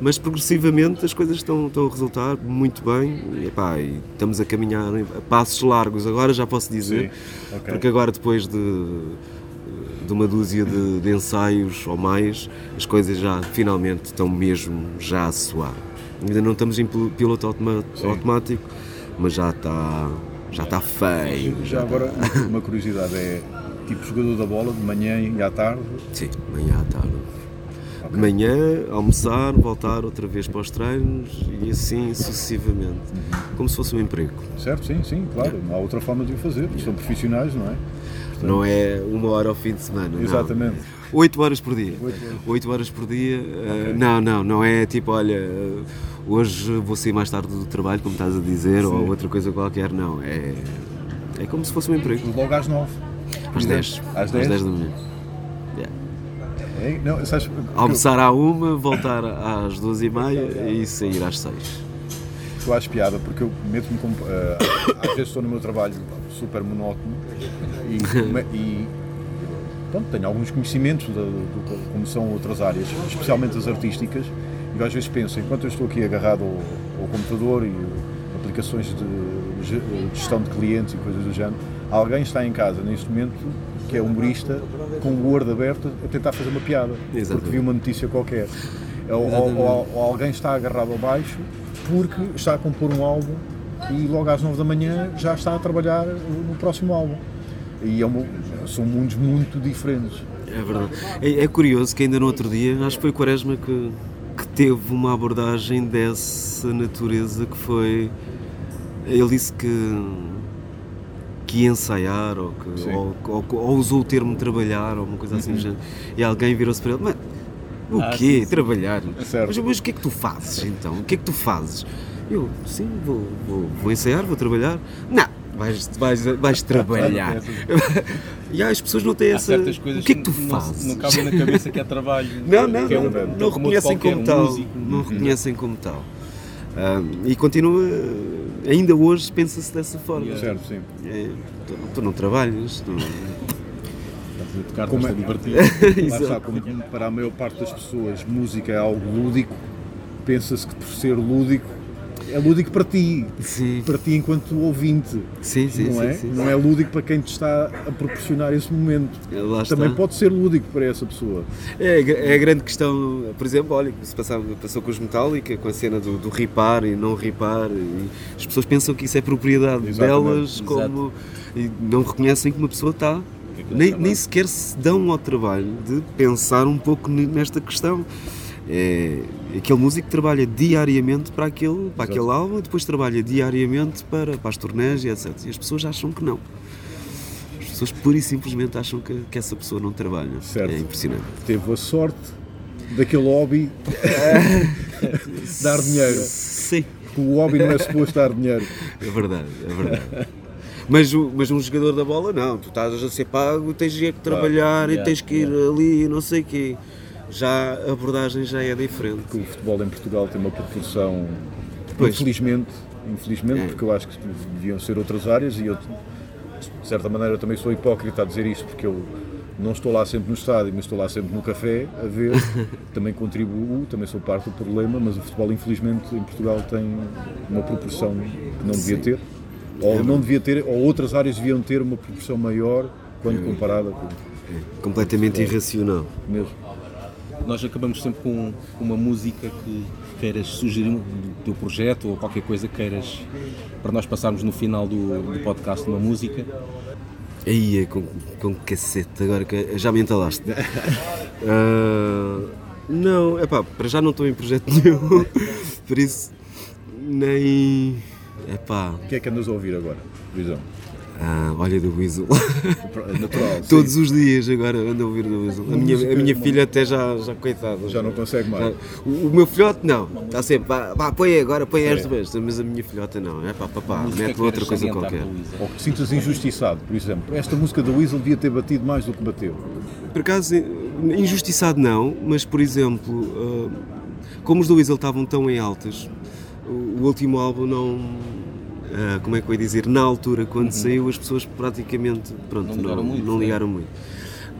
Mas progressivamente as coisas estão, estão a resultar muito bem e, epá, e estamos a caminhar a passos largos, agora já posso dizer, Sim, ok. porque agora depois de, de uma dúzia de, de ensaios ou mais, as coisas já finalmente estão mesmo já a soar. Ainda não estamos em pil- piloto automa- Sim. automático, mas já está, já está feio. Já agora, uma curiosidade é tipo jogador da bola de manhã e à tarde. Sim, manhã à tarde. De manhã, almoçar, voltar outra vez para os treinos e assim sucessivamente. Como se fosse um emprego. Certo? Sim, sim, claro. Não há outra forma de o fazer. São profissionais, não é? Não é uma hora ao fim de semana. não. Exatamente. Oito horas por dia. Oito horas. Oito horas por dia. eh, não, não, não é tipo, olha, eh, hoje vou sair mais tarde do trabalho, como estás a dizer, ou outra coisa qualquer. Não, é, é como se fosse um emprego. Logo às nove. Às 10. Às 10? da manhã. Yeah. É, não, sabes, Almoçar à uma, voltar às duas e meia e sair às seis. Eu acho piada porque eu meto-me com. eh, às vezes estou no meu trabalho super monótono e, e pronto, tenho alguns conhecimentos de, de como são outras áreas, especialmente as artísticas, e às vezes penso, enquanto eu estou aqui agarrado ao, ao computador e aplicações de ge- de gestão de clientes e coisas do género, alguém está em casa neste momento que é humorista com o Word aberto a tentar fazer uma piada Exatamente. porque viu uma notícia qualquer. Ou, ou- ou- ou alguém está agarrado ao baixo porque está a compor um álbum e logo às 9 da manhã já está a trabalhar no próximo álbum. E é uma- são mundos muito diferentes. É verdade. É, é curioso que ainda no outro dia, acho que foi o Quaresma que, que teve uma abordagem dessa natureza que foi. Ele disse que, que ia ensaiar ou, que, ou, ou- ou usou o termo trabalhar ou uma coisa assim. do género. E alguém virou-se para ele, mas o Ah, quê? sim, sim. Trabalhar? Certo. Mas, mas o que é que tu fazes então? O que é que tu fazes? Eu, sim, vou, vou, vou ensaiar, vou trabalhar. Não, vais, vais, vais trabalhar. e as pessoas não têm Há essa. certas coisas o que é que tu não- fazes? Não, cabem na cabeça que é trabalho. Não, não, é não, um- não, outro reconhecem como tal. músico. Não reconhecem como tal. E continua, ainda hoje pensa-se dessa forma. Certo, sim. É, tu, tu não trabalhas, tu, Estás a tocar, Como é- divertir. Lá para a maior parte das pessoas música é algo lúdico, pensa-se que por ser lúdico é lúdico para ti, Sim, para ti enquanto ouvinte. sim, sim. não é? não é lúdico para quem te está a proporcionar esse momento. É, Lá está. Também pode ser lúdico para essa pessoa. É, a gra- é a grande questão, por exemplo, olha, se passava, passou com os Metallica, com a cena do, do ripar e não ripar, e as pessoas pensam que isso é propriedade Exatamente, delas, como, e não reconhecem que uma pessoa está nem, nem sequer se dão ao trabalho de pensar um pouco nesta questão. É, aquele músico trabalha diariamente para aquele, para aquele álbum, depois trabalha diariamente para, para as turnés e etc. E as pessoas acham que não. As pessoas pura e simplesmente acham que, que essa pessoa não trabalha. Certo. É impressionante. Teve a sorte daquele hobby dar dinheiro. Sim, O hobby não é suposto dar dinheiro. é verdade, é verdade. Mas, mas um jogador da bola, não, tu estás a ser pago, tens que trabalhar e yeah, tens que ir ali, não sei o quê. Já a abordagem já é diferente. que o futebol em Portugal tem uma proporção, Pois. infelizmente, infelizmente, É. porque eu acho que deviam ser outras áreas e eu, de certa maneira, também sou hipócrita a dizer isto, porque eu não estou lá sempre no estádio, mas estou lá sempre no café a ver, também contribuo, também sou parte do problema, mas o futebol, infelizmente, em Portugal tem uma proporção que não devia ter, ou não devia ter, ou outras áreas deviam ter uma proporção maior quando comparada com Completamente irracional. mesmo. Nós acabamos sempre com uma música que queiras sugerir do teu projeto ou qualquer coisa que queiras para nós passarmos no final do, do podcast uma música. Aí é com, com cacete, agora que já me entalaste. Ah, não, é pá, para já não estou em projeto nenhum, por isso nem. É pá, O que é que andas a ouvir agora, Visão? Ah, olha do Weasel. Natural. Todos os dias agora ando a ouvir do Weasel. A minha, a minha filha até já, já coitada. Já não consegue mais. O, o meu filhote não, está sempre, pá, pá, põe agora, põe esta vez, mas a minha filhota não, é pá, papá, música mete que outra coisa qualquer. do. Ou que sintas injustiçado, por exemplo. Esta música da Weasel devia ter batido mais do que bateu. Por acaso, injustiçado não, mas por exemplo, ah, como os do Weasel estavam tão em altas, o último álbum não. Ah, como é que eu ia dizer? Na altura, quando saiu, as pessoas praticamente pronto, Não ligaram muito, não né? ligaram muito.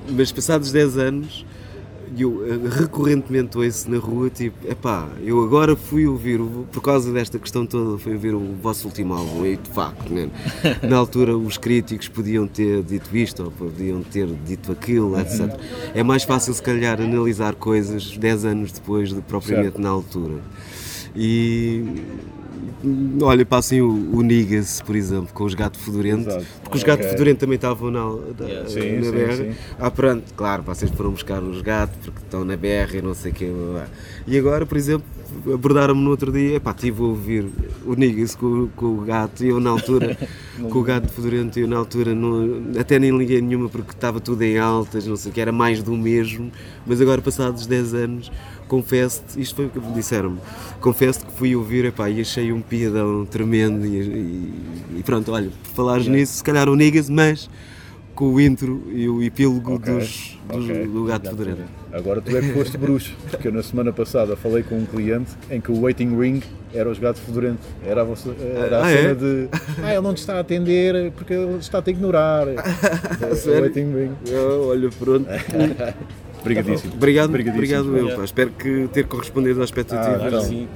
Mas passados 10 anos, eu ah, recorrentemente ouço na rua, tipo, epá, eu agora fui ouvir, por causa desta questão toda, fui ouvir o vosso último álbum, e de facto, né? na altura os críticos podiam ter dito isto, ou podiam ter dito aquilo, etc. É mais fácil, se calhar, analisar coisas 10 anos depois que propriamente Certo. na altura. E. Olha, passem o, o Nigas, por exemplo, com os gatos fedorentos, Exato. porque os gatos Ok. fedorentos também estavam na, Yeah. Sim, na BR. sim. Ah, pronto, claro, vocês foram buscar os gatos porque estão na BR e não sei o quê. blá, blá. E agora, por exemplo, abordaram-me no outro dia, epá, estive a ouvir o Nigas com, com o gato e eu na altura, com o gato fedorento, eu na altura não, até nem liguei nenhuma porque estava tudo em altas, não sei o que, era mais do mesmo, mas agora passados 10 anos, confesso-te, isto foi o que me disseram-me, confesso que fui ouvir epá, e achei um piadão tremendo e, e- e pronto, olha, por falares nisso, se calhar o Nigas, mas com o intro e o epílogo Ok, dos, dos- ok. do gato fedorento. Agora tu é que foste bruxo, porque eu na semana passada falei com um cliente em que o waiting ring era os gatos fedorentos. Era a, vossa, era a Ah, cena é? de ah, ele não te está a atender porque ele está a te ignorar. o waiting ring. Olha, pronto. Obrigadíssimo. Obrigado, Obrigadíssimo. obrigado eu, pá. Espero que ter correspondido às expectativas. Ah, então. Sim,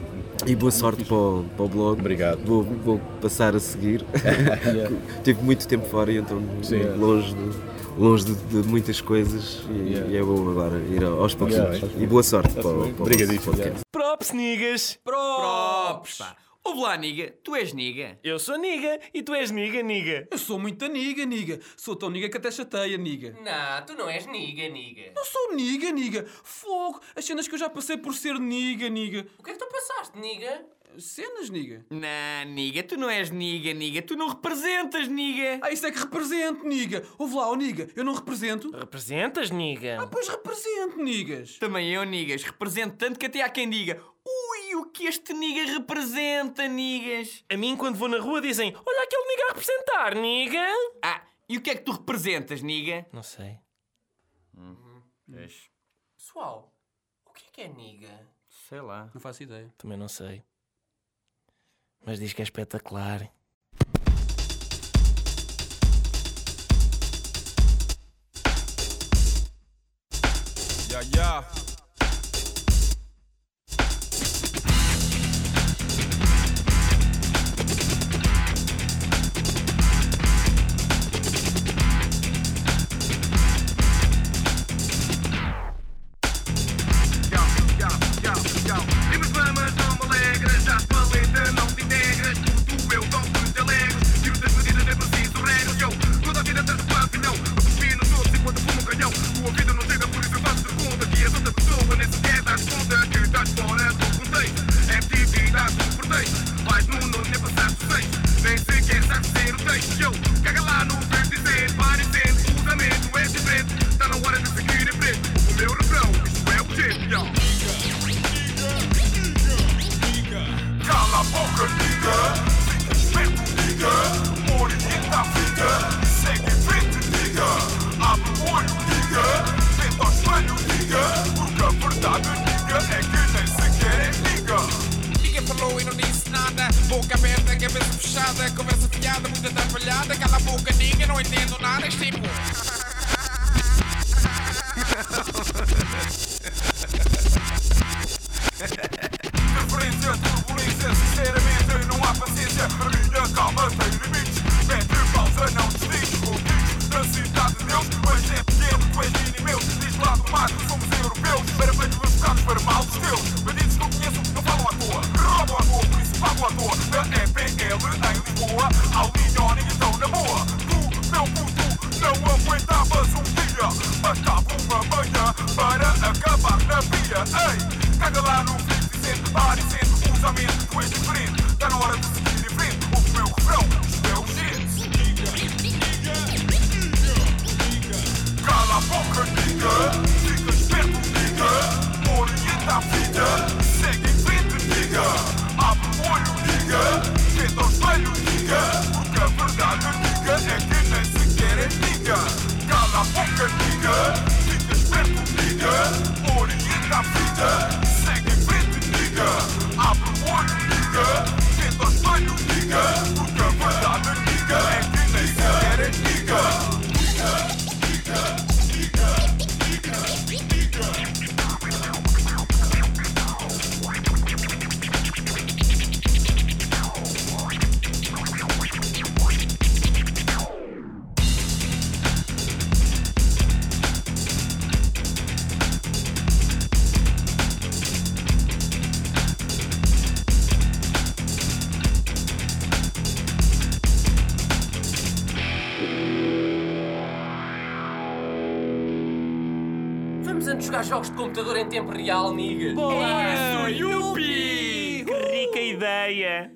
E boa sorte para o, para o blog. Obrigado. Vou, vou passar a seguir. Tive muito tempo fora e então Sim. longe, de, longe de, de muitas coisas e, Yeah. e é bom agora ir aos pouquinhos. Yeah. E boa sorte para, o- para o vosso Obrigadíssimo. podcast. Props, niggas! Props, pá. Ouve lá, niga. Tu és niga. Eu sou niga e tu és niga, niga. Eu sou muito niga, niga. Sou tão niga que até chateia, niga. Não, tu não és niga, niga. Não sou niga, niga. Fogo. As cenas que eu já passei por ser niga, niga. O que é que tu passaste, niga? Cenas, niga. Não, niga, tu não és niga, niga. Tu não representas, niga. Ah, isso é que represento, niga. Ouve lá, ó, niga. Eu não represento? Representas, niga? Ah, pois represento, nigas. Também eu, nigas, represento tanto que até há quem diga Ui, o que este niga representa, nigas. A mim, quando vou na rua, dizem: Olha aquele niga a representar, niga. Ah, e o que é que tu representas, niga? Não sei. Pessoal, o que é que é niga? Sei lá. Não faço ideia. Também não sei. Mas diz que é espetacular. Yeah, yeah. Computador em tempo real, nigga. Isso, yupi! Que rica ideia!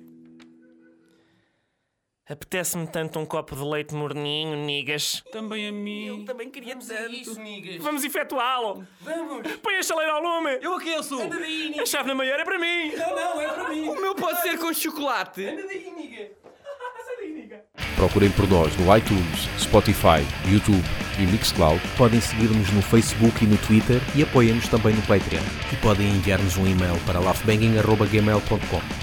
Apetece-me tanto um copo de leite morninho, nigas. Também a mim. Também queria dizer isso, niggas. Vamos efetuá-lo! Vamos! Põe a chaleira ao lume! Eu aqueço. Anda daí, A chave na maior é para mim! Não, não, é para mim. O meu pode ser com chocolate. Anda daí, nigga. Procurem por nós no iTunes, Spotify, YouTube e Mixcloud. Podem seguir-nos no Facebook e no Twitter e apoiem-nos também no Patreon. E podem enviar-nos um e-mail para laughbanging.gmail.com.